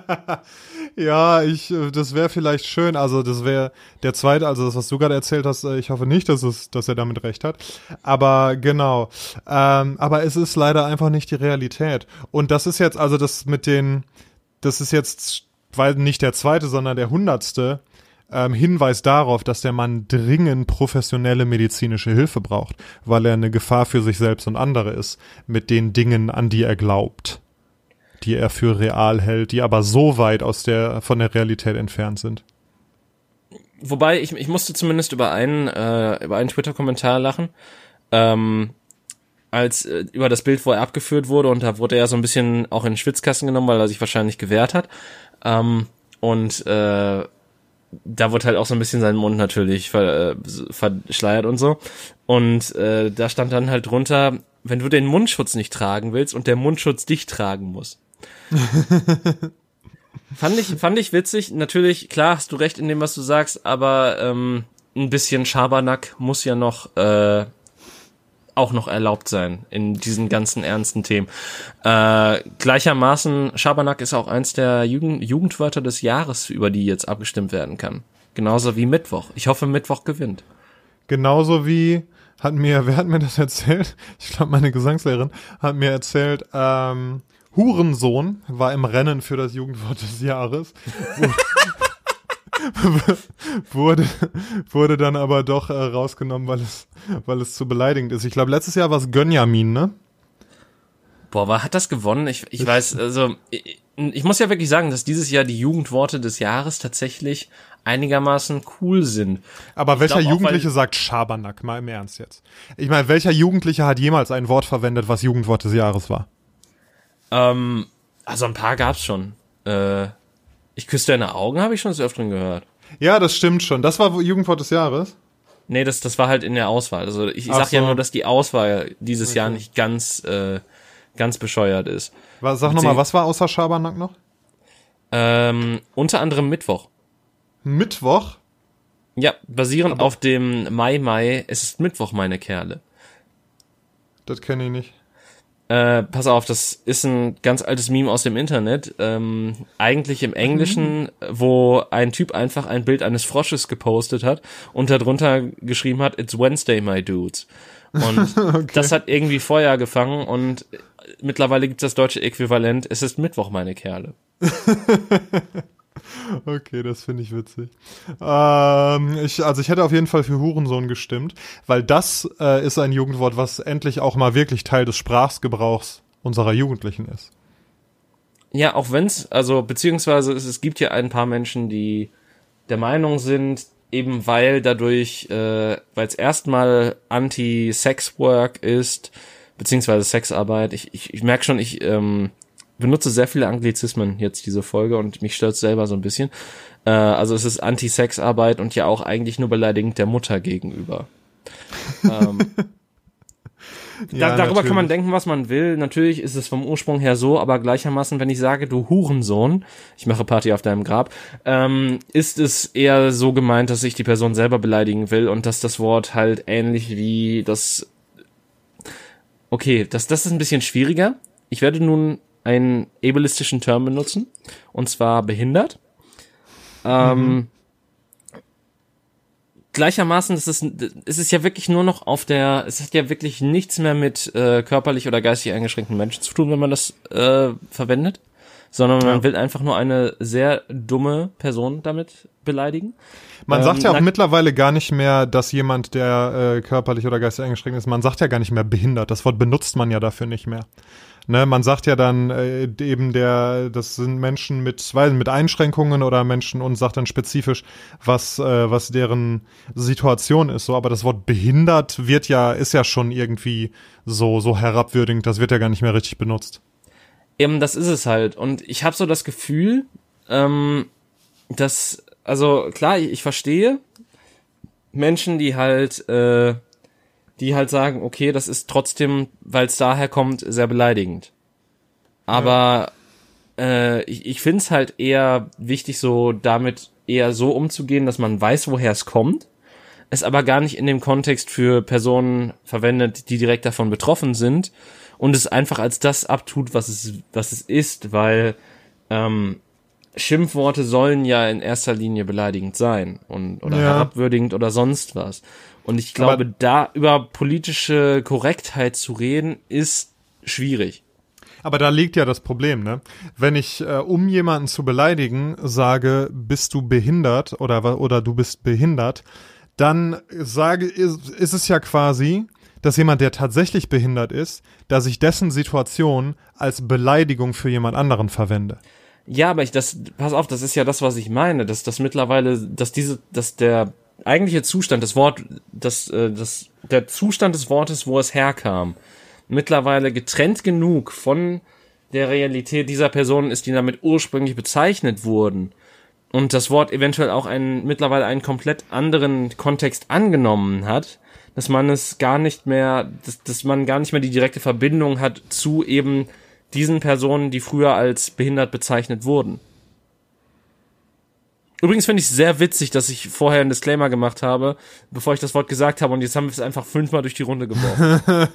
Speaker 2: ja, ich, das wäre vielleicht schön. Also das wäre der zweite, also das, was du gerade erzählt hast, äh, ich hoffe nicht, dass es, dass er damit recht hat. Aber genau. Ähm, aber es ist leider einfach nicht die Realität. Und das ist jetzt, also das mit den, das ist jetzt, weil nicht der zweite, sondern der hundertste ähm, Hinweis darauf, dass der Mann dringend professionelle medizinische Hilfe braucht, weil er eine Gefahr für sich selbst und andere ist, mit den Dingen, an die er glaubt, die er für real hält, die aber so weit aus der, von der Realität entfernt sind.
Speaker 1: Wobei, ich, ich musste zumindest über einen, äh, über einen Twitter-Kommentar lachen, ähm, als äh, über das Bild, wo er abgeführt wurde und da wurde er so ein bisschen auch in den Schwitzkasten genommen, weil er sich wahrscheinlich gewehrt hat. Ähm, und äh, da wird halt auch so ein bisschen sein Mund natürlich ver, äh, verschleiert und so. Und äh, da stand dann halt drunter, wenn du den Mundschutz nicht tragen willst und der Mundschutz dich tragen muss. fand ich fand ich witzig. Natürlich, klar, hast du recht in dem, was du sagst, aber ähm, ein bisschen Schabernack muss ja noch äh, auch noch erlaubt sein in diesen ganzen ernsten Themen. Äh, gleichermaßen, Schabernack ist auch eins der Jugend Jugendwörter des Jahres, über die jetzt abgestimmt werden kann. Genauso wie Mittwoch. Ich hoffe, Mittwoch gewinnt.
Speaker 2: Genauso wie hat mir, wer hat mir das erzählt? Ich glaube, meine Gesangslehrerin hat mir erzählt, ähm, Hurensohn war im Rennen für das Jugendwort des Jahres. wurde, wurde dann aber doch äh, rausgenommen, weil es, weil es zu beleidigend ist. Ich glaube, letztes Jahr war es Gönjamin, ne?
Speaker 1: Boah, war, hat das gewonnen? Ich, ich weiß, also ich, ich muss ja wirklich sagen, dass dieses Jahr die Jugendworte des Jahres tatsächlich einigermaßen cool sind.
Speaker 2: Aber ich welcher Jugendliche auch, sagt Schabernack, mal im Ernst jetzt? Ich meine, welcher Jugendliche hat jemals ein Wort verwendet, was Jugendwort des Jahres war?
Speaker 1: Ähm, also ein paar gab's schon. Äh, ich küsse deine Augen, habe ich schon des Öfteren gehört.
Speaker 2: Ja, das stimmt schon. Das war Jugendwort des Jahres?
Speaker 1: Nee, das, das war halt in der Auswahl. Also ich, ich sag so. ja nur, dass die Auswahl dieses okay. Jahr nicht ganz, äh, ganz bescheuert ist.
Speaker 2: Was, sag nochmal, was war außer Schabernack noch?
Speaker 1: Ähm, unter anderem Mittwoch.
Speaker 2: Mittwoch?
Speaker 1: Ja, basierend Aber auf dem Mai Mai, es ist Mittwoch, meine Kerle.
Speaker 2: Das kenne ich nicht.
Speaker 1: Äh, pass auf, das ist ein ganz altes Meme aus dem Internet. Ähm, eigentlich im Englischen, mhm. wo ein Typ einfach ein Bild eines Frosches gepostet hat und darunter geschrieben hat, It's Wednesday, my dudes. Und okay. das hat irgendwie Feuer gefangen und mittlerweile gibt es das deutsche Äquivalent, es ist Mittwoch, meine Kerle.
Speaker 2: Okay, das finde ich witzig. Ähm, ich, also ich hätte auf jeden Fall für Hurensohn gestimmt, weil das äh, ist ein Jugendwort, was endlich auch mal wirklich Teil des Sprachgebrauchs unserer Jugendlichen ist.
Speaker 1: Ja, auch wenn's, also beziehungsweise es, es gibt ja ein paar Menschen, die der Meinung sind, eben weil dadurch, äh, weil es erstmal Anti-Sex-Work ist, beziehungsweise Sexarbeit. Ich, ich, ich merke schon, ich ähm, benutze sehr viele Anglizismen jetzt diese Folge und mich stört selber so ein bisschen. Äh, also es ist Anti-Sex-Arbeit und ja auch eigentlich nur beleidigend der Mutter gegenüber. ähm, ja, da, darüber natürlich. kann man denken, was man will. Natürlich ist es vom Ursprung her so, aber gleichermaßen, wenn ich sage, du Hurensohn, ich mache Party auf deinem Grab, ähm, ist es eher so gemeint, dass ich die Person selber beleidigen will und dass das Wort halt ähnlich wie das. Okay, das, das ist ein bisschen schwieriger. Ich werde nun einen ableistischen Term benutzen, und zwar behindert. Ähm, mhm. Gleichermaßen ist es, ist es ja wirklich nur noch auf der, es hat ja wirklich nichts mehr mit äh, körperlich oder geistig eingeschränkten Menschen zu tun, wenn man das äh, verwendet, sondern man will einfach nur eine sehr dumme Person damit beleidigen.
Speaker 2: Man ähm, sagt ja auch mittlerweile gar nicht mehr, dass jemand, der äh, körperlich oder geistig eingeschränkt ist, man sagt ja gar nicht mehr behindert. Das Wort benutzt man ja dafür nicht mehr. Ne, man sagt ja dann äh, eben der, das sind Menschen mit, weiß, mit Einschränkungen oder Menschen und sagt dann spezifisch, was, äh, was deren Situation ist. So, aber das Wort behindert wird ja, ist ja schon irgendwie so, so herabwürdigend, das wird ja gar nicht mehr richtig benutzt.
Speaker 1: Eben, das ist es halt. Und ich habe so das Gefühl, ähm, dass, also klar, ich, ich verstehe Menschen, die halt äh, die halt sagen, okay, das ist trotzdem, weil es daher kommt, sehr beleidigend. Aber ja. äh, ich, ich finde es halt eher wichtig, so damit eher so umzugehen, dass man weiß, woher es kommt, es aber gar nicht in dem Kontext für Personen verwendet, die direkt davon betroffen sind und es einfach als das abtut, was es, was es ist, weil ähm, Schimpfworte sollen ja in erster Linie beleidigend sein und oder ja. herabwürdigend oder sonst was. Und ich glaube, Aber da über politische Korrektheit zu reden, ist schwierig.
Speaker 2: Aber da liegt ja das Problem, ne? Wenn ich, äh, um jemanden zu beleidigen, sage, bist du behindert oder, oder du bist behindert, dann sage, ist, ist es ja quasi, dass jemand, der tatsächlich behindert ist, dass ich dessen Situation als Beleidigung für jemand anderen verwende.
Speaker 1: Ja, aber ich das, pass auf, das ist ja das, was ich meine, dass das mittlerweile, dass diese, dass der eigentliche Zustand, das Wort, das, äh, das, der Zustand des Wortes, wo es herkam, mittlerweile getrennt genug von der Realität dieser Personen ist, die damit ursprünglich bezeichnet wurden, und das Wort eventuell auch einen, mittlerweile einen komplett anderen Kontext angenommen hat, dass man es gar nicht mehr, dass, dass man gar nicht mehr die direkte Verbindung hat zu eben diesen Personen, die früher als behindert bezeichnet wurden. Übrigens finde ich es sehr witzig, dass ich vorher einen Disclaimer gemacht habe, bevor ich das Wort gesagt habe und jetzt haben wir es einfach fünfmal durch die Runde geworfen.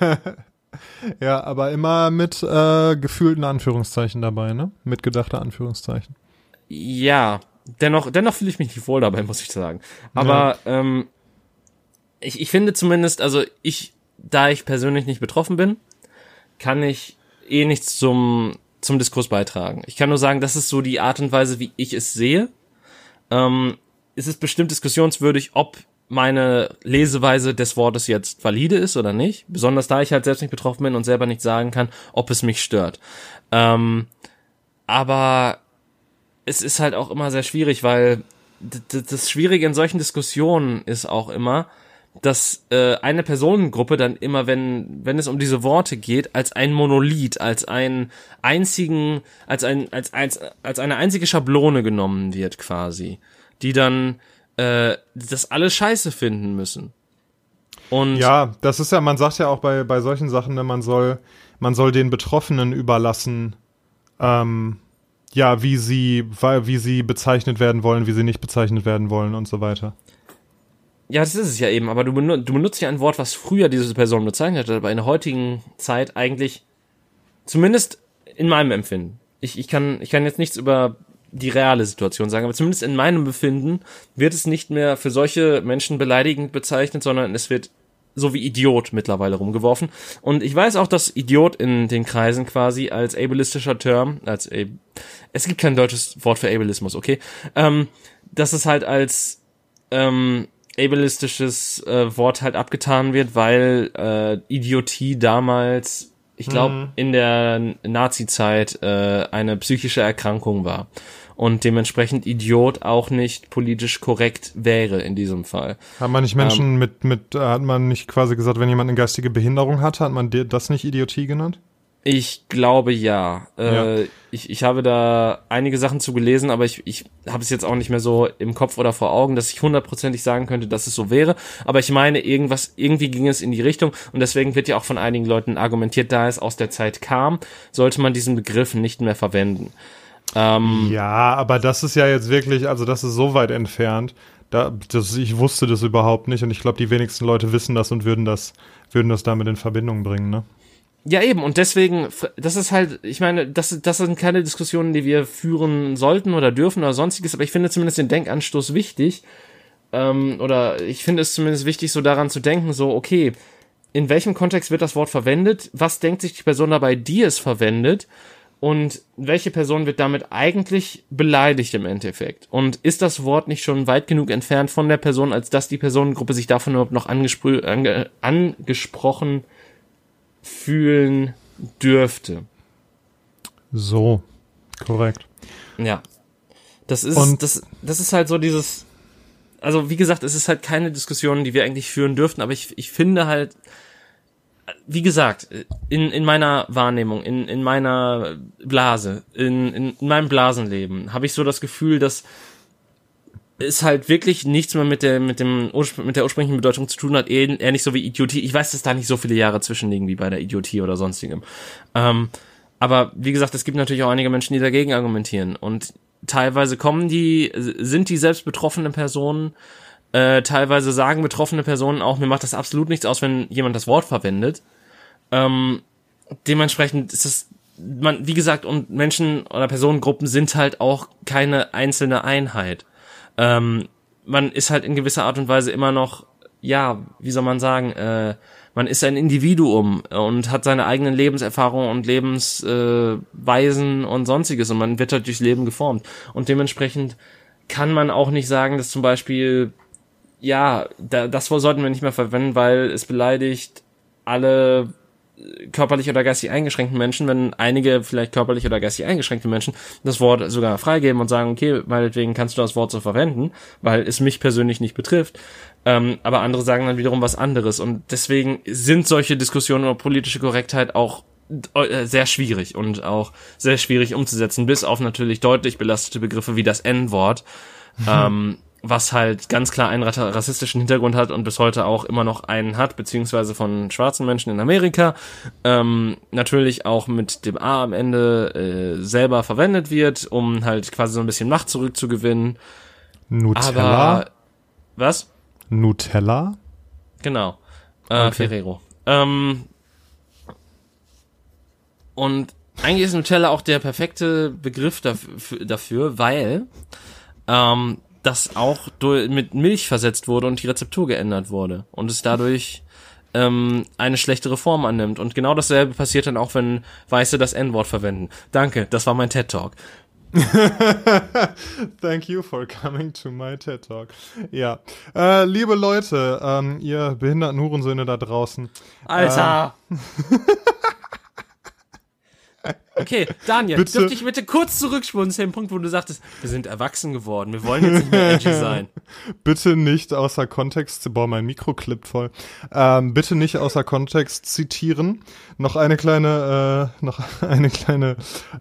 Speaker 2: ja, aber immer mit äh, gefühlten Anführungszeichen dabei, ne? Mit gedachter Anführungszeichen.
Speaker 1: Ja, dennoch, dennoch fühle ich mich nicht wohl dabei, muss ich sagen. Aber ja. ähm, ich, ich finde zumindest, also ich, da ich persönlich nicht betroffen bin, kann ich eh nichts zum, zum Diskurs beitragen. Ich kann nur sagen, das ist so die Art und Weise, wie ich es sehe. Ähm, es ist bestimmt diskussionswürdig, ob meine Leseweise des Wortes jetzt valide ist oder nicht. Besonders da ich halt selbst nicht betroffen bin und selber nicht sagen kann, ob es mich stört. Ähm, aber es ist halt auch immer sehr schwierig, weil das Schwierige in solchen Diskussionen ist auch immer, dass äh, eine Personengruppe dann immer, wenn wenn es um diese Worte geht, als ein Monolith, als einen einzigen, als ein als als als eine einzige Schablone genommen wird quasi, die dann äh, das alles Scheiße finden müssen.
Speaker 2: Und ja, das ist ja, man sagt ja auch bei bei solchen Sachen, man soll man soll den Betroffenen überlassen, ähm, ja, wie sie wie sie bezeichnet werden wollen, wie sie nicht bezeichnet werden wollen und so weiter.
Speaker 1: Ja, das ist es ja eben, aber du, benut, du benutzt ja ein Wort, was früher diese Person bezeichnet hat, aber in der heutigen Zeit eigentlich, zumindest in meinem Empfinden. Ich, ich, kann, ich kann jetzt nichts über die reale Situation sagen, aber zumindest in meinem Befinden wird es nicht mehr für solche Menschen beleidigend bezeichnet, sondern es wird so wie Idiot mittlerweile rumgeworfen. Und ich weiß auch, dass Idiot in den Kreisen quasi als ableistischer Term, als a es gibt kein deutsches Wort für Ableismus, okay, ähm, dass es halt als ähm, ableistisches äh, Wort halt abgetan wird, weil äh, Idiotie damals, ich glaube, mhm. in der Nazi-Zeit äh, eine psychische Erkrankung war und dementsprechend Idiot auch nicht politisch korrekt wäre in diesem Fall.
Speaker 2: Hat man nicht Menschen ähm, mit, mit, hat man nicht quasi gesagt, wenn jemand eine geistige Behinderung hat, hat man das nicht Idiotie genannt?
Speaker 1: Ich glaube ja. Äh, ja. Ich, ich habe da einige Sachen zu gelesen, aber ich, ich habe es jetzt auch nicht mehr so im Kopf oder vor Augen, dass ich hundertprozentig sagen könnte, dass es so wäre. Aber ich meine, irgendwas, irgendwie ging es in die Richtung und deswegen wird ja auch von einigen Leuten argumentiert, da es aus der Zeit kam, sollte man diesen Begriff nicht mehr verwenden.
Speaker 2: Ähm, ja, aber das ist ja jetzt wirklich, also das ist so weit entfernt. Da, das, ich wusste das überhaupt nicht und ich glaube, die wenigsten Leute wissen das und würden das, würden das damit in Verbindung bringen, ne?
Speaker 1: Ja, eben, und deswegen, das ist halt, ich meine, das, das sind keine Diskussionen, die wir führen sollten oder dürfen oder sonstiges, aber ich finde zumindest den Denkanstoß wichtig. Ähm, oder ich finde es zumindest wichtig, so daran zu denken, so, okay, in welchem Kontext wird das Wort verwendet? Was denkt sich die Person dabei, die es verwendet? Und welche Person wird damit eigentlich beleidigt im Endeffekt? Und ist das Wort nicht schon weit genug entfernt von der Person, als dass die Personengruppe sich davon überhaupt noch ange angesprochen fühlen dürfte.
Speaker 2: So, korrekt.
Speaker 1: Ja. Das ist, Und das, das ist halt so dieses, also wie gesagt, es ist halt keine Diskussion, die wir eigentlich führen dürften, aber ich, ich finde halt, wie gesagt, in, in meiner Wahrnehmung, in, in meiner Blase, in, in meinem Blasenleben, habe ich so das Gefühl, dass es halt wirklich nichts mehr mit der mit dem mit der ursprünglichen Bedeutung zu tun hat, nicht so wie Idiotie. Ich weiß, dass da nicht so viele Jahre zwischenliegen wie bei der Idiotie oder sonstigem. Ähm, aber wie gesagt, es gibt natürlich auch einige Menschen, die dagegen argumentieren und teilweise kommen die, sind die selbst betroffene Personen, äh, teilweise sagen betroffene Personen auch, mir macht das absolut nichts aus, wenn jemand das Wort verwendet. Ähm, dementsprechend ist es man, wie gesagt, und Menschen oder Personengruppen sind halt auch keine einzelne Einheit ähm, man ist halt in gewisser Art und Weise immer noch, ja, wie soll man sagen, äh, Man ist ein Individuum und hat seine eigenen Lebenserfahrungen und Lebensweisen äh, und sonstiges und man wird halt durchs Leben geformt. Und dementsprechend kann man auch nicht sagen, dass zum Beispiel, ja, da, das sollten wir nicht mehr verwenden, weil es beleidigt alle körperlich oder geistig eingeschränkten Menschen, wenn einige vielleicht körperlich oder geistig eingeschränkte Menschen das Wort sogar freigeben und sagen, okay, meinetwegen kannst du das Wort so verwenden, weil es mich persönlich nicht betrifft. Ähm, aber andere sagen dann wiederum was anderes. Und deswegen sind solche Diskussionen über politische Korrektheit auch äh, sehr schwierig und auch sehr schwierig umzusetzen, bis auf natürlich deutlich belastete Begriffe wie das N-Wort. ähm, was halt ganz klar einen rassistischen Hintergrund hat und bis heute auch immer noch einen hat, beziehungsweise von schwarzen Menschen in Amerika, ähm, natürlich auch mit dem A am Ende äh, selber verwendet wird, um halt quasi so ein bisschen Macht zurückzugewinnen.
Speaker 2: Nutella?
Speaker 1: Aber, was?
Speaker 2: Nutella?
Speaker 1: Genau. Äh,
Speaker 2: Okay.
Speaker 1: Ferrero. Ähm, und eigentlich ist Nutella auch der perfekte Begriff dafür, dafür weil ähm, das auch durch, mit Milch versetzt wurde und die Rezeptur geändert wurde und es dadurch ähm, eine schlechtere Form annimmt. Und genau dasselbe passiert dann auch, wenn Weiße das N-Wort verwenden. Danke, das war mein TED-Talk.
Speaker 2: Thank you for coming to my TED Talk. Ja, äh, liebe Leute, ähm, ihr behinderten Hurensöhne da draußen.
Speaker 1: Alter! Okay, Daniel,
Speaker 2: Bitte?
Speaker 1: dürfte ich bitte kurz zurückspulen zu dem Punkt, wo du sagtest, wir sind erwachsen geworden, wir wollen jetzt nicht mehr edgy sein.
Speaker 2: Bitte nicht außer Kontext, boah, mein Mikro klippt voll. Ähm, bitte nicht außer Kontext zitieren. Noch eine kleine, äh, noch eine kleine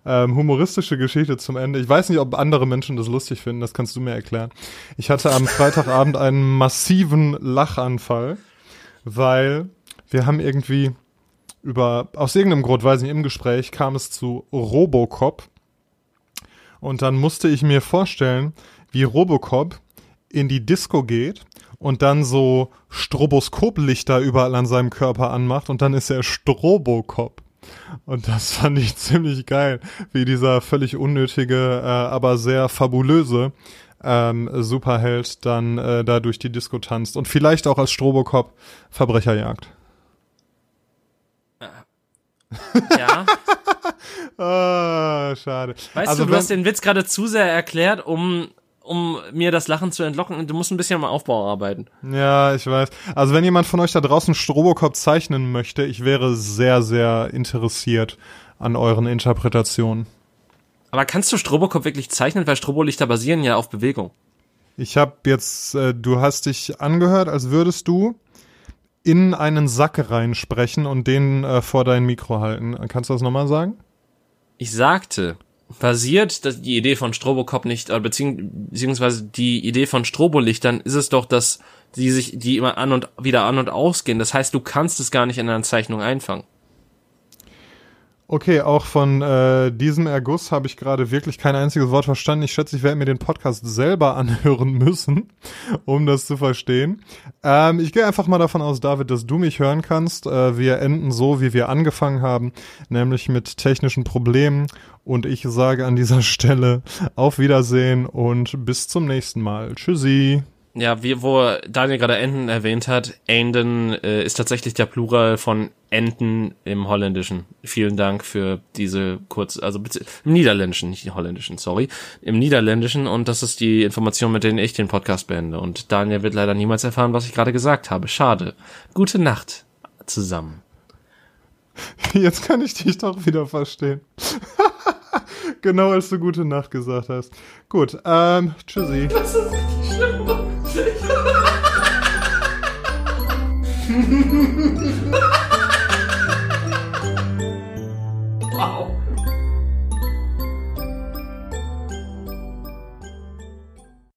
Speaker 2: ähm, humoristische Geschichte zum Ende. Ich weiß nicht, ob andere Menschen das lustig finden, das kannst du mir erklären. Ich hatte am Freitagabend einen massiven Lachanfall, weil wir haben irgendwie über, aus irgendeinem Grund, weiß ich nicht, im Gespräch kam es zu Robocop. Und dann musste ich mir vorstellen, wie Robocop in die Disco geht und dann so Stroboskoplichter überall an seinem Körper anmacht und dann ist er Strobocop. Und das fand ich ziemlich geil, wie dieser völlig unnötige, äh, aber sehr fabulöse ähm, Superheld dann äh, da durch die Disco tanzt und vielleicht auch als Strobocop Verbrecher jagt.
Speaker 1: Ja.
Speaker 2: Ah, schade.
Speaker 1: Weißt
Speaker 2: also
Speaker 1: du, du hast den Witz gerade zu sehr erklärt, um, um mir das Lachen zu entlocken. Du musst ein bisschen am Aufbau arbeiten.
Speaker 2: Ja, ich weiß. Also wenn jemand von euch da draußen Strobocop zeichnen möchte, ich wäre sehr, sehr interessiert an euren Interpretationen.
Speaker 1: Aber kannst du Strobocop wirklich zeichnen? Weil Strobolichter basieren ja auf Bewegung.
Speaker 2: Ich habe jetzt, äh, du hast dich angehört, als würdest du in einen Sack reinsprechen und den äh, vor dein Mikro halten. Kannst du das nochmal sagen?
Speaker 1: Ich sagte, basiert das, die Idee von Strobocop nicht, äh, beziehung- beziehungsweise die Idee von Strobolichtern ist es doch, dass die sich, die immer an und wieder an und ausgehen. Das heißt, du kannst es gar nicht in einer Zeichnung einfangen.
Speaker 2: Okay, auch von äh, diesem Erguss habe ich gerade wirklich kein einziges Wort verstanden. Ich schätze, ich werde mir den Podcast selber anhören müssen, um das zu verstehen. Ähm, ich gehe einfach mal davon aus, David, dass du mich hören kannst. Äh, wir enden so, wie wir angefangen haben, nämlich mit technischen Problemen. Und ich sage an dieser Stelle auf Wiedersehen und bis zum nächsten Mal. Tschüssi.
Speaker 1: Ja, wie, wo Daniel gerade Enten erwähnt hat, Enden äh, ist tatsächlich der Plural von Enten im Holländischen. Vielen Dank für diese kurz, also im Niederländischen, nicht im Holländischen, sorry, im Niederländischen und das ist die Information, mit denen ich den Podcast beende. Und Daniel wird leider niemals erfahren, was ich gerade gesagt habe. Schade. Gute Nacht zusammen.
Speaker 2: Jetzt kann ich dich doch wieder verstehen. genau als du gute Nacht gesagt hast. Gut, ähm, tschüssi.
Speaker 1: Das ist richtig schlimm.